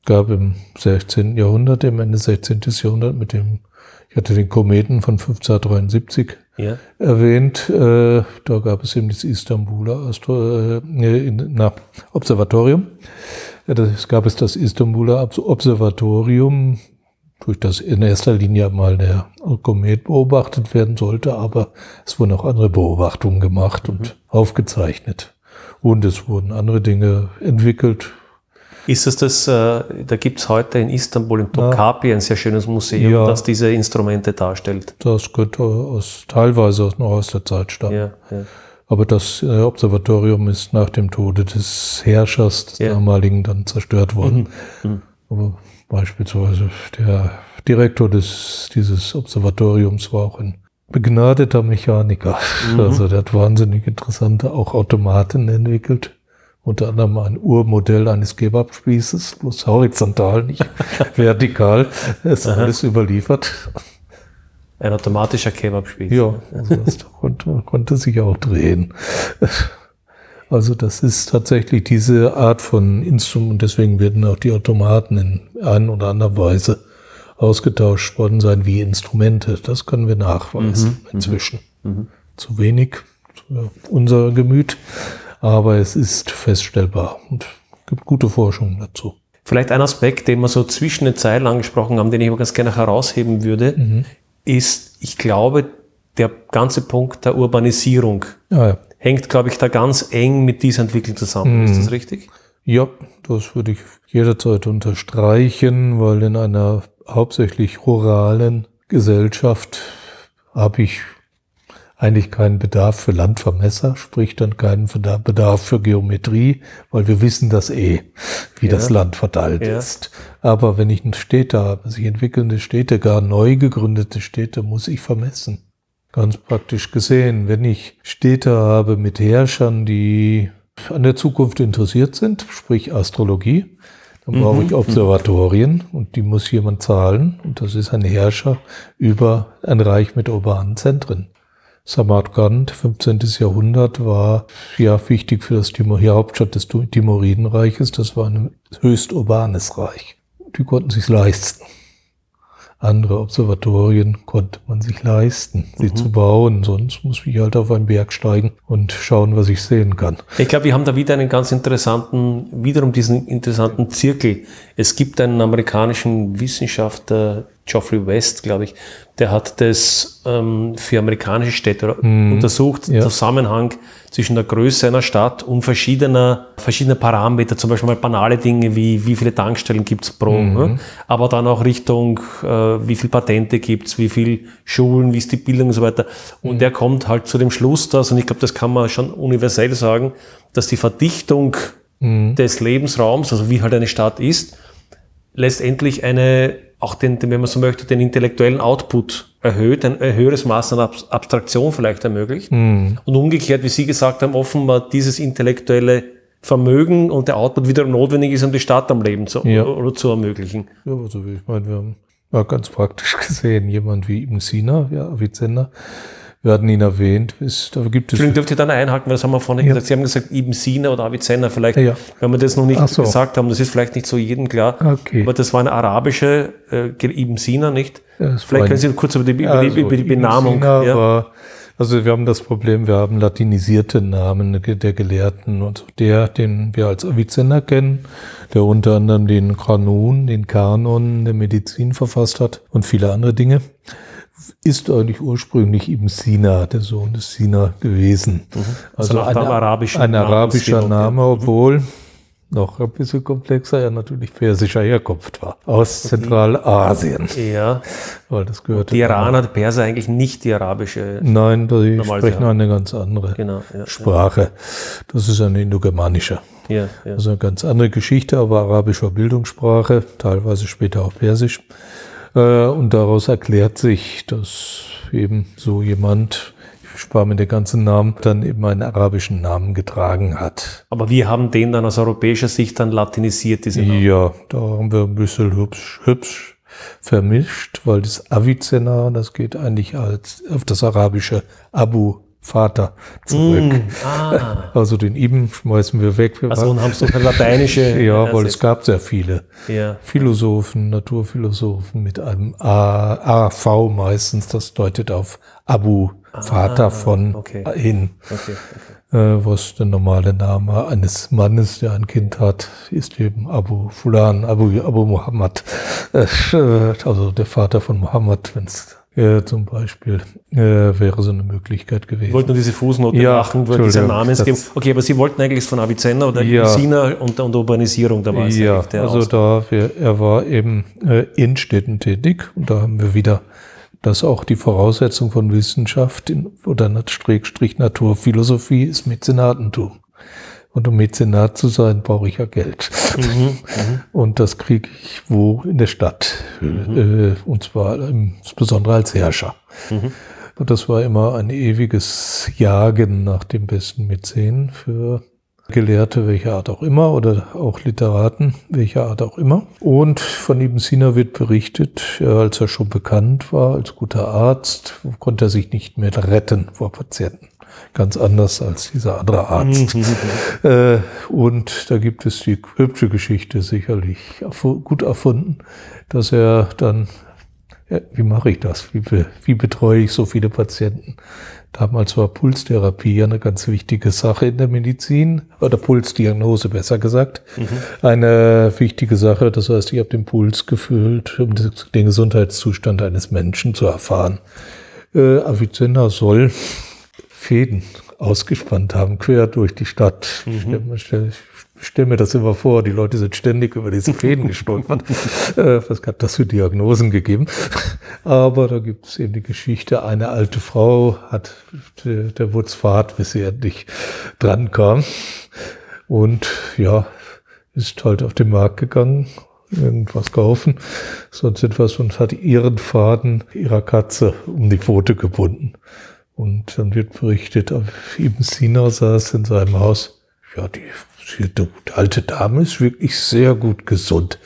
C: Gab im 16. Jahrhundert, im Ende 16. Jahrhundert mit dem, ich hatte den Kometen von 1573
B: Ja.
C: erwähnt. Äh, da gab es eben das Istanbuler Astro äh, in, na, Observatorium. Ja, das gab es das Istanbuler Obs- Observatorium, durch das in erster Linie mal der Komet beobachtet werden sollte, aber es wurden auch andere Beobachtungen gemacht und aufgezeichnet. Und es wurden andere Dinge entwickelt.
B: Ist es das, äh, da gibt es heute in Istanbul im Tokapi ein sehr schönes Museum,
C: Ja.
B: das diese Instrumente darstellt.
C: Das könnte aus, teilweise aus, noch aus der Zeit stammen.
B: Ja, ja.
C: Aber das äh, Observatorium ist nach dem Tode des Herrschers, des
B: Ja.
C: damaligen, dann zerstört worden. Aber beispielsweise der Direktor des, dieses Observatoriums war auch ein begnadeter Mechaniker. Also der hat wahnsinnig interessante auch Automaten entwickelt. Unter anderem ein Urmodell eines Kebabspießes, bloß horizontal, nicht vertikal. Das ist alles überliefert.
B: Ein automatischer Kebab-Spieß.
C: Ja, also das konnte, konnte sich auch drehen. Also das ist tatsächlich diese Art von Instrument, deswegen werden auch die Automaten in einer oder anderen Weise ausgetauscht worden sein wie Instrumente. Das können wir nachweisen inzwischen. Zu wenig für unser Gemüt, aber es ist feststellbar und gibt gute Forschung dazu.
B: Vielleicht ein Aspekt, den wir so zwischen den Zeilen angesprochen haben, den ich aber ganz gerne herausheben würde, ist, ich glaube, der ganze Punkt der Urbanisierung
C: Ja, ja.
B: hängt, glaube ich, da ganz eng mit dieser Entwicklung zusammen. Ist das richtig?
C: Ja, das würde ich jederzeit unterstreichen, weil in einer hauptsächlich ruralen Gesellschaft habe ich eigentlich keinen Bedarf für Landvermesser, sprich dann keinen Bedarf für Geometrie, weil wir wissen das eh, wie
B: Ja.
C: das Land verteilt
B: Ja.
C: ist. Aber wenn ich eine Städte habe, sich entwickelnde Städte, gar neu gegründete Städte, muss ich vermessen. Ganz praktisch gesehen, wenn ich Städte habe mit Herrschern, die an der Zukunft interessiert sind, sprich Astrologie, dann brauche ich Observatorien und die muss jemand zahlen und das ist ein Herrscher über ein Reich mit urbanen Zentren. Samarkand, 15. Jahrhundert, war ja wichtig für das Timor, die Hauptstadt des Timoridenreiches. Das war ein höchst urbanes Reich. Die konnten sich leisten. Andere Observatorien konnte man sich leisten, sie zu bauen. Sonst muss ich halt auf einen Berg steigen und schauen, was ich sehen kann.
B: Ich glaube, wir haben da wieder einen ganz interessanten, wiederum diesen interessanten Zirkel. Es gibt einen amerikanischen Wissenschaftler, Geoffrey West, glaube ich, der hat das ähm, für amerikanische Städte
C: Mhm.
B: untersucht,
C: Ja.
B: Zusammenhang zwischen der Größe einer Stadt und verschiedener, verschiedener Parameter, zum Beispiel mal banale Dinge wie wie viele Tankstellen gibt's pro,
C: Mhm.
B: ne? aber dann auch Richtung, äh, wie viel Patente gibt's, wie viel Schulen, wie ist die Bildung und so weiter. Und
C: Mhm.
B: der kommt halt zu dem Schluss, dass, und ich glaube, das kann man schon universell sagen, dass die Verdichtung
C: Mhm.
B: des Lebensraums, also wie halt eine Stadt ist, letztendlich eine, auch den, den, wenn man so möchte, den intellektuellen Output erhöht, ein, ein höheres Maß an Abs- Abstraktion vielleicht ermöglicht.
C: Mhm.
B: Und umgekehrt, wie Sie gesagt haben, offenbar dieses intellektuelle Vermögen und der Output wiederum notwendig ist, um die Stadt am Leben zu,
C: Ja.
B: oder zu ermöglichen.
C: Ja, also ich meine, wir haben ja, ganz praktisch gesehen, jemand wie Ibn Sina, ja, Avicenna, wir hatten ihn erwähnt, ist, da gibt es
B: Entschuldigung, dürfte ich dann einhaken, weil das haben wir vorhin
C: Ja.
B: gesagt. Sie haben gesagt Ibn Sina oder Avicenna, vielleicht,
C: Ja, ja.
B: wenn wir das noch nicht
C: so.
B: gesagt haben, das ist vielleicht nicht so jedem klar.
C: Okay.
B: Aber das war eine arabische äh, Ibn Sina, nicht? Vielleicht können Sie kurz über die, über die,
C: Also,
B: über die Benamung.
C: War, also wir haben das Problem, wir haben latinisierte Namen der Gelehrten und der, den wir als Avicenna kennen, der unter anderem den Kanun, den Kanon der Medizin verfasst hat und viele andere Dinge, ist eigentlich ursprünglich Ibn Sina, der Sohn des Sina gewesen.
B: Also nach dem arabischen
C: ein arabischer
B: Namensgebung,
C: Name, obwohl noch ein bisschen komplexer, er natürlich persischer Herkunft war, aus Zentralasien,
B: Ja,
C: weil das gehörte
B: die Iraner, die Perser eigentlich nicht die arabische.
C: Nein, die sprechen
B: ja.
C: eine ganz andere
B: Genau, ja.
C: Sprache. Das ist eine indogermanische.
B: Ja, ja.
C: Also eine ganz andere Geschichte, aber arabischer Bildungssprache, teilweise später auch persisch. Äh, Und daraus erklärt sich, dass eben so jemand, ich spare mir den ganzen Namen, dann eben einen arabischen Namen getragen hat.
B: Aber wir haben den dann aus europäischer Sicht dann latinisiert, diese Namen.
C: Ja, da haben wir ein bisschen hübsch, hübsch vermischt, weil das Avicenna, das geht eigentlich als auf das arabische Abu, Vater, zurück.
B: Mm, ah,
C: Also den Ibn schmeißen wir weg.
B: Also und haben so eine lateinische.
C: ja, weil es gab sehr viele
B: Ja,
C: Philosophen, Naturphilosophen mit einem A, AV meistens, das deutet auf Abu, Vater von
B: Ah, okay.
C: hin.
B: okay, okay.
C: Äh, was der normale Name eines Mannes, der ein Kind hat, ist eben Abu Fulan, Abu, Abu Muhammad. Äh, also der Vater von Muhammad, wenn es äh, zum Beispiel äh, wäre so eine Möglichkeit
B: Ich
C: gewesen.
B: wollte nur diese Fußnote
C: Ja,
B: machen, weil dieser Namensgebung. Okay, aber Sie wollten eigentlich von Avicenna oder
C: Ja.
B: Sina und, und Urbanisierung, da war es
C: Ja,
B: der
C: also da wir, er war eben äh, in Städten tätig und da haben wir wieder das auch die Voraussetzung von Wissenschaft in, oder Strich Naturphilosophie ist Mäzenatentum. Und um Mäzenat zu sein, brauche ich ja Geld.
B: Mhm,
C: Und das kriege ich wo in der Stadt. Äh, und zwar insbesondere als Herrscher.
B: Mhm.
C: Und das war immer ein ewiges Jagen nach dem besten Mäzen für Gelehrte welcher Art auch immer oder auch Literaten welcher Art auch immer. Und von Ibn Sina wird berichtet, äh, als er schon bekannt war als guter Arzt, konnte er sich nicht mehr retten vor Patienten. Ganz anders als dieser andere Arzt. Äh, und da gibt es die hübsche Geschichte sicherlich gut erfunden, dass er dann, ja, wie mache ich das? Wie, wie betreue ich so viele Patienten? Damals war Pulstherapie ja eine ganz wichtige Sache in der Medizin, oder Pulsdiagnose besser gesagt. Eine wichtige Sache, das heißt, ich habe den Puls gefühlt, um den Gesundheitszustand eines Menschen zu erfahren. Äh, Avicenna soll Fäden ausgespannt haben, quer durch die Stadt. Ich stell, mir- stell, ich mir das immer vor, die Leute sind ständig über diese Fäden gestolpert. äh, was hat das für Diagnosen gegeben? Aber da gibt es eben die Geschichte, eine alte Frau hat, der, der wurde Fahrt, bis sie endlich dran kam. Und ja, ist halt auf den Markt gegangen, irgendwas kaufen, sonst etwas und hat ihren Faden ihrer Katze um die Pfote gebunden. Und dann wird berichtet, Ibn Sina saß in seinem Haus. Ja, die, die alte Dame ist wirklich sehr gut gesund.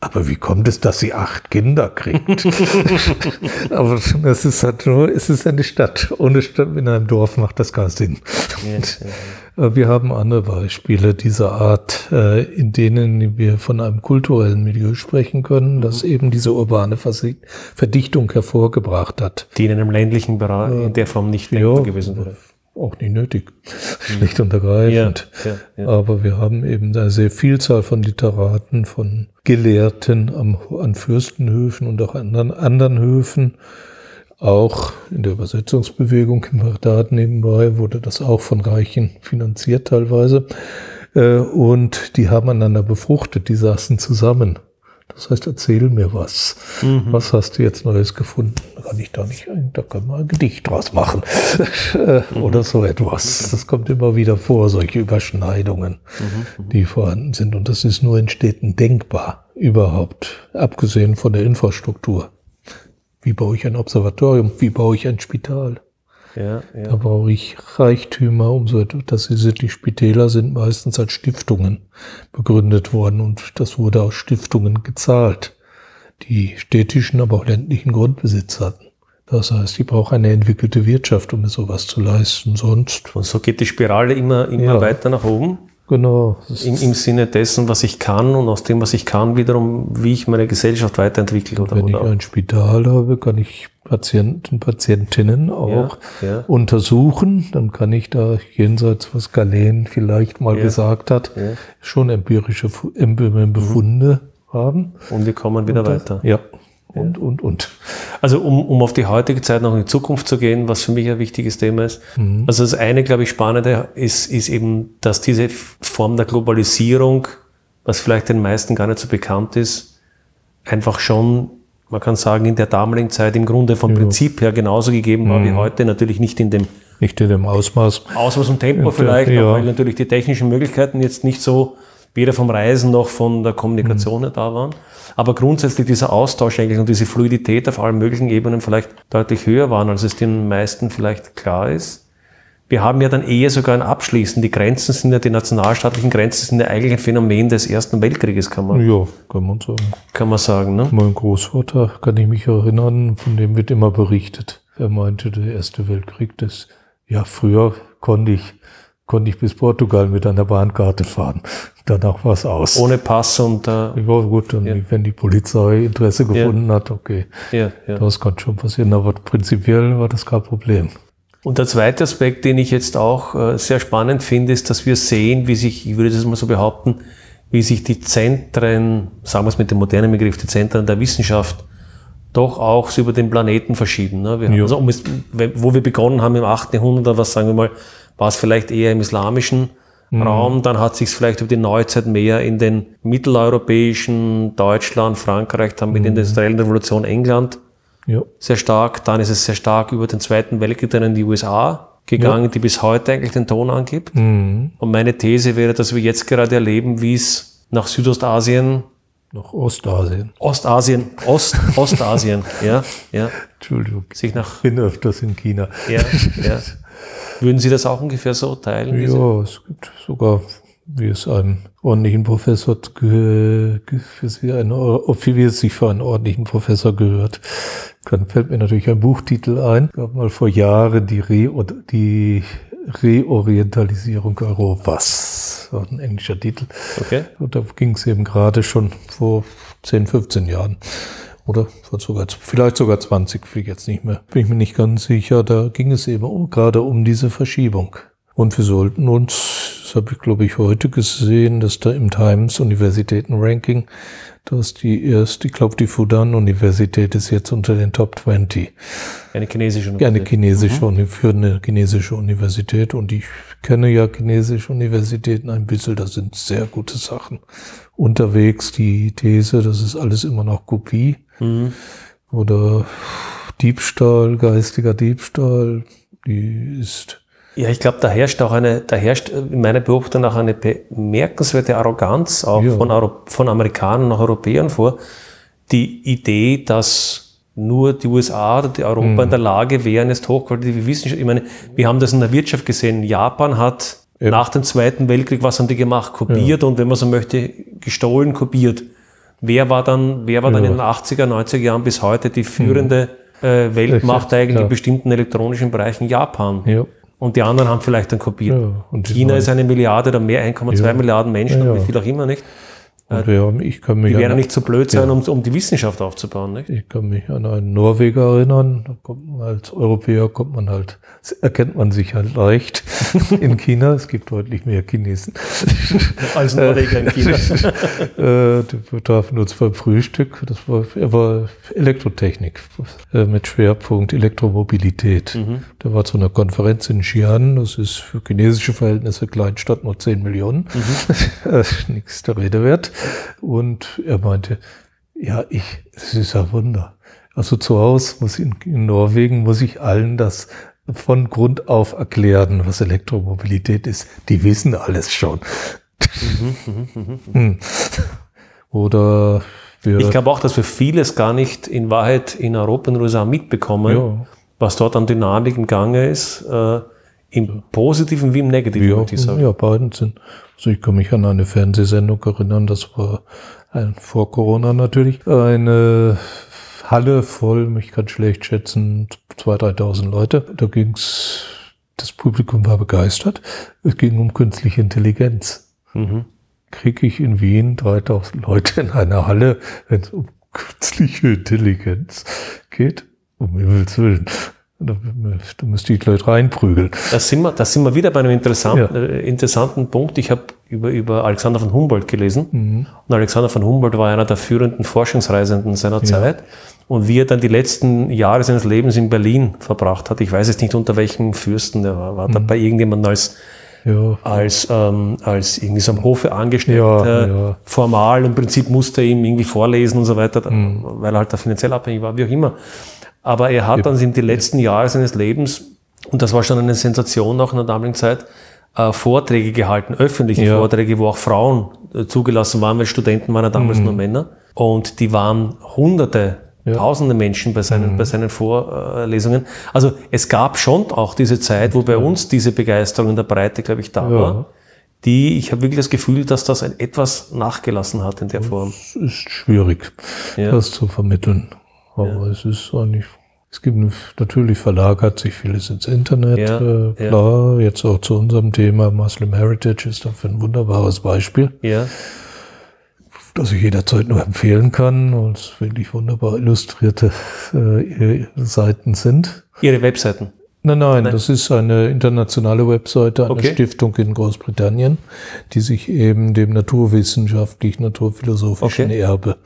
C: Aber wie kommt es, dass sie acht Kinder kriegt? Aber es ist halt nur, es ist eine Stadt. Ohne Stadt in einem Dorf macht das keinen Sinn. Äh, Wir haben andere Beispiele dieser Art, äh, in denen wir von einem kulturellen Milieu sprechen können, das eben diese urbane Verdichtung hervorgebracht hat.
B: die in einem ländlichen Bereich in der Form nicht
C: Ja.
B: denkbar gewesen wäre.
C: Auch nicht nötig, schlicht und ergreifend.
B: Ja, ja.
C: Aber wir haben eben eine sehr Vielzahl von Literaten, von Gelehrten am, an Fürstenhöfen und auch anderen, anderen Höfen. Auch in der Übersetzungsbewegung im Bagdad nebenbei wurde das auch von Reichen finanziert teilweise. Äh, Und die haben einander befruchtet, die saßen zusammen. Das heißt, erzähl mir was. Was hast du jetzt Neues gefunden? Kann ich da nicht, da können wir ein Gedicht draus machen. Oder so etwas. Das kommt immer wieder vor, solche Überschneidungen, die vorhanden sind. Und das ist nur in Städten denkbar, überhaupt, abgesehen von der Infrastruktur. Wie baue ich ein Observatorium? Wie baue ich ein Spital?
B: Ja,
C: Da
B: ja.
C: brauche ich Reichtümer, um so etwas, dass sie sind, die Spitäler sind meistens als Stiftungen begründet worden und das wurde aus Stiftungen gezahlt, die städtischen, aber auch ländlichen Grundbesitz hatten. Das heißt, ich brauche eine entwickelte Wirtschaft, um mir sowas zu leisten. Sonst,
B: Und so geht die Spirale immer, immer
C: Ja.
B: weiter nach oben.
C: Genau, das
B: Im, Im Sinne dessen, was ich kann und aus dem, was ich kann, wiederum, wie ich meine Gesellschaft weiterentwickle. Oder,
C: wenn ich ein Spital habe, kann ich Patienten, Patientinnen auch
B: Ja, ja.
C: untersuchen. Dann kann ich da jenseits, was Galen vielleicht mal
B: Ja.
C: gesagt hat, schon empirische Fu- em- Befunde haben.
B: und wir kommen wieder weiter.
C: Ja. Und, und, und.
B: Also um, um auf die heutige Zeit noch in die Zukunft zu gehen, was für mich ein wichtiges Thema ist. Also das eine, glaube ich, Spannende ist, ist eben, dass diese Form der Globalisierung, was vielleicht den meisten gar nicht so bekannt ist, einfach schon, man kann sagen, in der damaligen Zeit im Grunde vom Prinzip her genauso gegeben war wie heute, natürlich nicht in dem
C: Nicht in dem Ausmaß.
B: Ausmaß und Tempo
C: Ja,
B: vielleicht,
C: ja.
B: weil natürlich die technischen Möglichkeiten jetzt nicht so weder vom Reisen noch von der Kommunikation her da waren. Aber grundsätzlich dieser Austausch eigentlich und diese Fluidität auf allen möglichen Ebenen vielleicht deutlich höher waren, als es den meisten vielleicht klar ist. Wir haben ja dann eher sogar ein Abschließen. Die Grenzen sind ja, die nationalstaatlichen Grenzen sind ja eigentlich ein Phänomen des Ersten Weltkrieges, kann man,
C: Ja, kann man sagen.
B: kann man sagen. Ne?
C: Mein Großvater, kann ich mich erinnern, von dem wird immer berichtet. Er meinte, der Erste Weltkrieg, das, ja, früher konnte ich, konnte ich bis Portugal mit einer Bahnkarte fahren. Danach war es aus.
B: Ohne Pass und äh,
C: ja, gut, und
B: Ja.
C: wenn die Polizei Interesse gefunden hat, okay.
B: ja, ja.
C: Das kann schon passieren, aber prinzipiell war das kein Problem.
B: Und der zweite Aspekt, den ich jetzt auch äh, sehr spannend finde, ist, dass wir sehen, wie sich, ich würde das mal so behaupten, wie sich die Zentren, sagen wir es mit dem modernen Begriff, die Zentren der Wissenschaft doch auch so über den Planeten verschieben. Ne? Wir
C: Ja.
B: also, um es, wo wir begonnen haben im 8. Jahrhundert, was sagen wir mal, war es vielleicht eher im islamischen Raum, dann hat sich es vielleicht über die Neuzeit mehr in den mitteleuropäischen, Deutschland, Frankreich, dann mit der industriellen Revolution England
C: Ja,
B: sehr stark. Dann ist es sehr stark über den Zweiten Weltkrieg dann in die USA gegangen, die bis heute eigentlich den Ton angibt.
C: mhm.
B: Und meine These wäre, dass wir jetzt gerade erleben, wie es nach Südostasien,
C: noch Ostasien.
B: Ostasien, Ost, Ostasien, ja, ja,
C: Entschuldigung.
B: sich nach,
C: Ich bin öfters in China.
B: ja, ja. Würden Sie das auch ungefähr so teilen?
C: Ja, es gibt sogar, wie es einem ordentlichen Professor, wie es sich für einen ordentlichen Professor gehört. Dann fällt mir natürlich ein Buchtitel ein. Ich habe mal vor Jahren die, Re, die Reorientalisierung Europas. War ein englischer Titel.
B: Okay.
C: Und da ging es eben gerade schon vor 10, 15 Jahren. Oder sogar, vielleicht sogar 20, fliege jetzt nicht mehr. Bin ich mir nicht ganz sicher. Da ging es eben um, gerade um diese Verschiebung. Und wir sollten uns, das habe ich glaube ich heute gesehen, dass da im Times Universitäten-Ranking, dass die erst, ich glaube die Fudan-Universität ist jetzt unter den Top 20.
B: Eine chinesische
C: Eine
B: Universität.
C: chinesische, Uni- für eine chinesische Universität. Und ich kenne ja chinesische Universitäten ein bisschen, da sind sehr gute Sachen unterwegs. Die These, das ist alles immer noch Kopie
B: Mhm.
C: oder Diebstahl, geistiger Diebstahl, die ist,
B: Ja, ich glaube, da herrscht auch eine, da herrscht in meiner Beobachtung auch eine bemerkenswerte Arroganz auch
C: Ja.
B: von, Euro, von Amerikanern und Europäern vor. Die Idee, dass nur die USA oder die Europa
C: Mhm.
B: in der Lage wären, jetzt hochqualitative Wissenschaft. Ich meine, wir haben das in der Wirtschaft gesehen. Japan hat
C: Ja.
B: nach dem Zweiten Weltkrieg, was haben die gemacht? Kopiert und wenn man so möchte, gestohlen, kopiert. Wer war dann, wer war dann
C: Ja.
B: in den 80er, 90er Jahren bis heute die führende äh, Weltmacht
C: Ja,
B: eigentlich in
C: klar.
B: bestimmten elektronischen Bereichen? Japan.
C: ja,
B: Und die anderen haben vielleicht dann kopiert.
C: Ja,
B: China ist eine Milliarde oder mehr, 1,2
C: Ja.
B: Milliarden Menschen,
C: Ja, ja.
B: wie viel auch immer nicht.
C: Und wir haben, ich kann mich
B: Die
C: an-
B: werden nicht so blöd sein,
C: Ja.
B: um, um die Wissenschaft aufzubauen. Nicht?
C: Ich kann mich an einen Norweger erinnern. Da kommt man als Europäer kommt man halt, erkennt man sich halt leicht in China. Es gibt deutlich mehr Chinesen.
B: Als Norweger in China.
C: äh, wir trafen uns beim Frühstück. Das war, er war Elektrotechnik äh, mit Schwerpunkt Elektromobilität. Der war zu einer Konferenz in Xi'an. Das ist für chinesische Verhältnisse Kleinstadt nur 10 Millionen. Äh, Nichts der Rede wert. Und er meinte, ja, ich, es ist ein Wunder. Also zu Hause muss in, in Norwegen muss ich allen das von Grund auf erklären, was Elektromobilität ist. Die wissen alles schon. Hm. Oder wir,
B: Ich glaube auch, dass wir vieles gar nicht in Wahrheit in Europa und USA mitbekommen,
C: ja,
B: was dort an Dynamik im Gange ist, äh, im Positiven wie im Negativen,
C: wir,
B: würde ich sagen.
C: ja, beiden sind. Also ich kann mich an eine Fernsehsendung erinnern, das war ein, vor Corona natürlich, eine Halle voll, ich kann schlecht schätzen, 2.000, 3.000 Leute. Da ging's, das Publikum war begeistert. Es ging um künstliche Intelligenz.
B: Mhm.
C: kriege ich in Wien 3000 Leute in einer Halle, wenn es um künstliche Intelligenz geht. Um Himmels Willen. Da, da müsste ich gleich reinprügeln.
B: Das sind wir, das sind wir wieder bei einem interessanten, äh, interessanten Punkt. Ich habe über, über Alexander von Humboldt gelesen.
C: Mhm.
B: Und Alexander von Humboldt war einer der führenden Forschungsreisenden seiner Zeit. Und wie er dann die letzten Jahre seines Lebens in Berlin verbracht hat, ich weiß jetzt nicht unter welchem Fürsten der war, war da
C: Mhm.
B: bei irgendjemandem als,
C: Ja,
B: als, ähm, als irgendwie so am Hofe angestellt,
C: Ja,
B: äh,
C: ja.
B: formal. Im Prinzip musste er ihm irgendwie vorlesen und so weiter,
C: Mhm.
B: weil er halt da finanziell abhängig war, wie auch immer. Aber er hat dann in die letzten Jahre seines Lebens, und das war schon eine Sensation auch in der damaligen Zeit, äh, Vorträge gehalten, öffentliche
C: Ja.
B: Vorträge, wo auch Frauen äh, zugelassen waren, weil Studenten waren ja damals nur Männer. Und die waren hunderte,
C: Ja.
B: tausende Menschen bei seinen, bei seinen Vorlesungen. Also es gab schon auch diese Zeit, wo bei uns diese Begeisterung in der Breite, glaube ich, da
C: Ja.
B: war. Die, ich habe wirklich das Gefühl, dass das ein etwas nachgelassen hat in der Form.
C: es ist schwierig,
B: Ja.
C: das zu vermitteln. Aber es ist eigentlich, es gibt eine- natürlich verlagert sich vieles ins Internet.
B: Ja,
C: äh,
B: ja.
C: klar, jetzt auch zu unserem Thema Muslim Heritage ist dafür ein wunderbares Beispiel.
B: Ja,
C: das ich jederzeit nur empfehlen kann und es wirklich wunderbar illustrierte äh, Seiten sind.
B: ihre Webseiten.
C: Nein, nein, das ist eine internationale Webseite einer
B: Okay.
C: Stiftung in Großbritannien, die sich eben dem naturwissenschaftlich, naturphilosophischen
B: Okay.
C: Erbe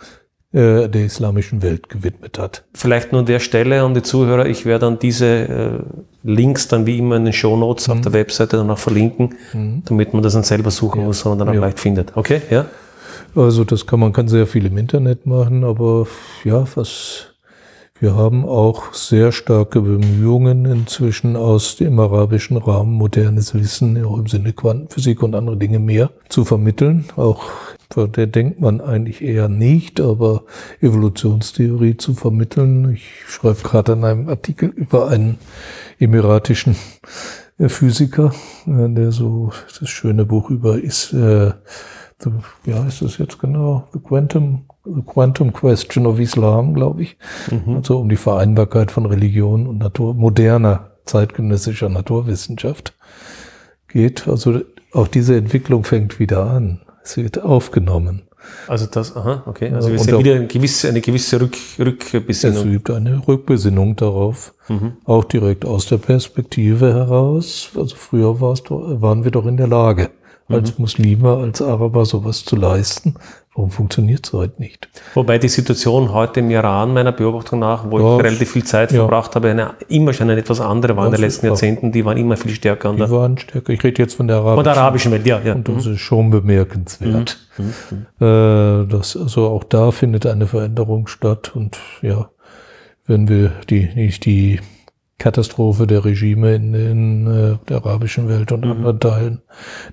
C: äh, der islamischen Welt gewidmet hat.
B: Vielleicht nur an der Stelle an die Zuhörer, ich werde dann diese äh, Links dann wie immer in den Shownotes
C: Mhm.
B: auf der Webseite dann auch verlinken, damit man das dann selber suchen muss, sondern dann auch
C: Ja.
B: leicht findet. Okay, ja?
C: Also das kann man kann sehr viel im Internet machen, aber ja, was wir haben auch sehr starke Bemühungen inzwischen aus dem arabischen Raum modernes Wissen auch im Sinne Quantenphysik und andere Dinge mehr zu vermitteln. Auch von der denkt man eigentlich eher nicht, aber Evolutionstheorie zu vermitteln. Ich schreibe gerade an einem Artikel über einen emiratischen äh, Physiker, äh, der so das schöne Buch über ist, äh, the, wie heißt das jetzt genau? The Quantum, the Quantum Question of Islam, glaube ich. Also um die Vereinbarkeit von Religion und Natur, moderner zeitgenössischer Naturwissenschaft geht. Also auch diese Entwicklung fängt wieder an. Es wird aufgenommen.
B: Also das, aha, okay. Also wir sehen wieder eine gewisse, eine gewisse Rück,
C: Es
B: Rückbesinnung.
C: übt eine Rückbesinnung darauf, auch direkt aus der Perspektive heraus. Also früher war's doch, waren wir doch in der Lage, als Muslime, als Araber sowas zu leisten. Warum funktioniert es heute nicht?
B: Wobei die Situation heute im Iran, meiner Beobachtung nach, wo
C: Ja,
B: ich relativ viel Zeit
C: ja.
B: verbracht habe, eine, immer schon eine etwas andere war in den letzten. Jahrzehnten. Die waren immer viel stärker an
C: Die waren stärker. Ich rede jetzt von der
B: von
C: arabischen.
B: der arabischen Welt, ja. ja.
C: Und das ist schon bemerkenswert. Äh, das, also auch da findet eine Veränderung statt. Und ja, wenn wir die, nicht die Katastrophe der Regime in, in äh, der arabischen Welt und anderen Teilen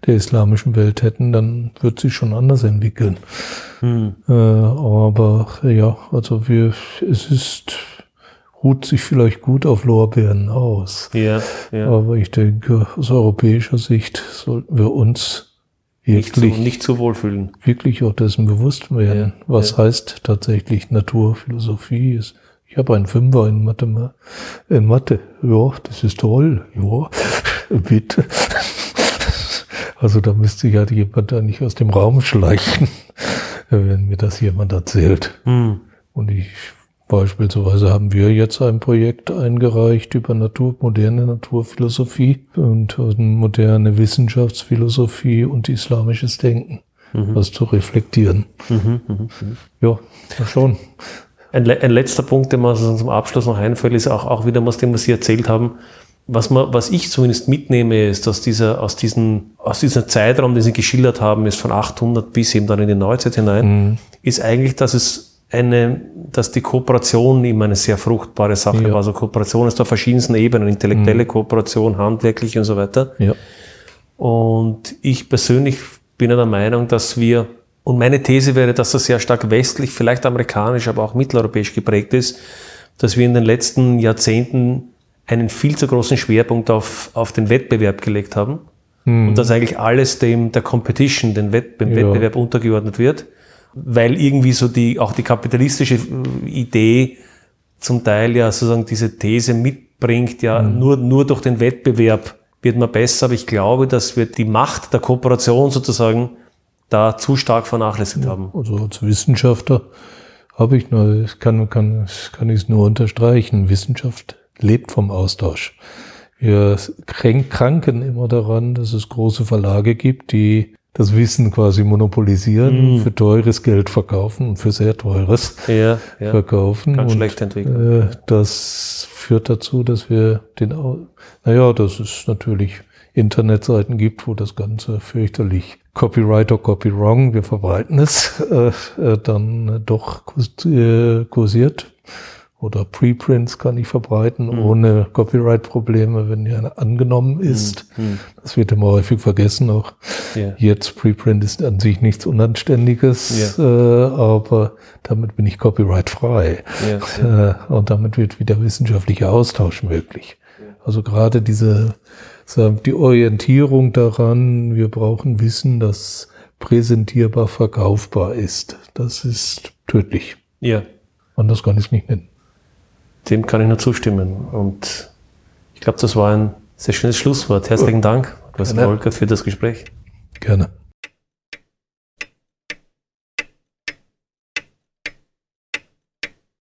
C: der islamischen Welt hätten, dann wird sich schon anders entwickeln.
B: Hm.
C: Äh, aber ja, also wir, es ist, ruht sich vielleicht gut auf Lorbeeren aus.
B: Ja, ja.
C: Aber ich denke, aus europäischer Sicht sollten wir uns
B: Nicht zu,
C: wirklich,
B: nicht zu wohlfühlen.
C: wirklich auch dessen bewusst werden,
B: Ja,
C: was
B: ja.
C: heißt tatsächlich Naturphilosophie ist. Ich habe einen Fünfer in Mathe, in Mathe. Ja, das ist toll. Ja, bitte. Also da müsste ja jemand da nicht aus dem Raum schleichen. wenn mir das jemand erzählt.
B: Hm.
C: Und ich beispielsweise haben wir jetzt ein Projekt eingereicht über Natur, moderne Naturphilosophie und moderne Wissenschaftsphilosophie und islamisches Denken, was zu reflektieren.
B: Mhm, mhm, mhm.
C: Ja, schauen.
B: Ein, ein letzter Punkt, mir so zum Abschluss noch einfällt, ist auch, auch wieder was, dem was Sie erzählt haben. Was, man, was ich zumindest mitnehme, ist, dass dieser, aus, diesen, aus diesem Zeitraum, den Sie geschildert haben, ist von 800 bis eben dann in die Neuzeit hinein, ist eigentlich, dass es eine, dass die Kooperation immer eine sehr fruchtbare Sache
C: Ja.
B: war. Also Kooperation ist auf verschiedensten Ebenen, intellektuelle Kooperation, handwerkliche und so weiter.
C: Ja.
B: Und ich persönlich bin ja der Meinung, dass wir, und meine These wäre, dass das sehr stark westlich, vielleicht amerikanisch, aber auch mitteleuropäisch geprägt ist, dass wir in den letzten Jahrzehnten einen viel zu großen Schwerpunkt auf, auf den Wettbewerb gelegt haben. Und dass eigentlich alles dem, der Competition, den Wett, dem
C: Ja.
B: Wettbewerb untergeordnet wird, weil irgendwie so die, auch die kapitalistische äh, Idee zum Teil ja sozusagen diese These mitbringt, ja, nur, nur durch den Wettbewerb wird man besser, aber ich glaube, dass wir die Macht der Kooperation sozusagen da zu stark vernachlässigt haben.
C: Also als Wissenschaftler habe ich nur, ich kann, kann, kann ich es nur unterstreichen. Wissenschaft lebt vom Austausch. Wir kranken immer daran, dass es große Verlage gibt, die das Wissen quasi monopolisieren, für teures Geld verkaufen und für sehr teures
B: Ja, ja.
C: verkaufen.
B: Ganz
C: und,
B: schlecht entwickelt.
C: Äh, das führt dazu, dass wir den, naja, dass es natürlich Internetseiten gibt, wo das Ganze fürchterlich Copyright or Copy Wrong, wir verbreiten es, äh, äh, dann doch äh, kursiert. Oder Preprints kann ich verbreiten ohne Copyright-Probleme, wenn ja angenommen ist. Das wird immer häufig vergessen auch.
B: Ja.
C: Jetzt Preprint ist an sich nichts Unanständiges, äh, aber damit bin ich copyright-frei.
B: Ja,
C: Äh, und damit wird wieder wissenschaftlicher Austausch möglich. Also gerade diese, die Orientierung daran, wir brauchen Wissen, das präsentierbar verkaufbar ist. Das ist tödlich.
B: ja,
C: Anders kann ich es nicht nennen.
B: dem kann ich nur zustimmen. Und ich glaube, das war ein sehr schönes Schlusswort. Herzlichen Dank, Klaus. Volker, für das Gespräch.
C: Gerne.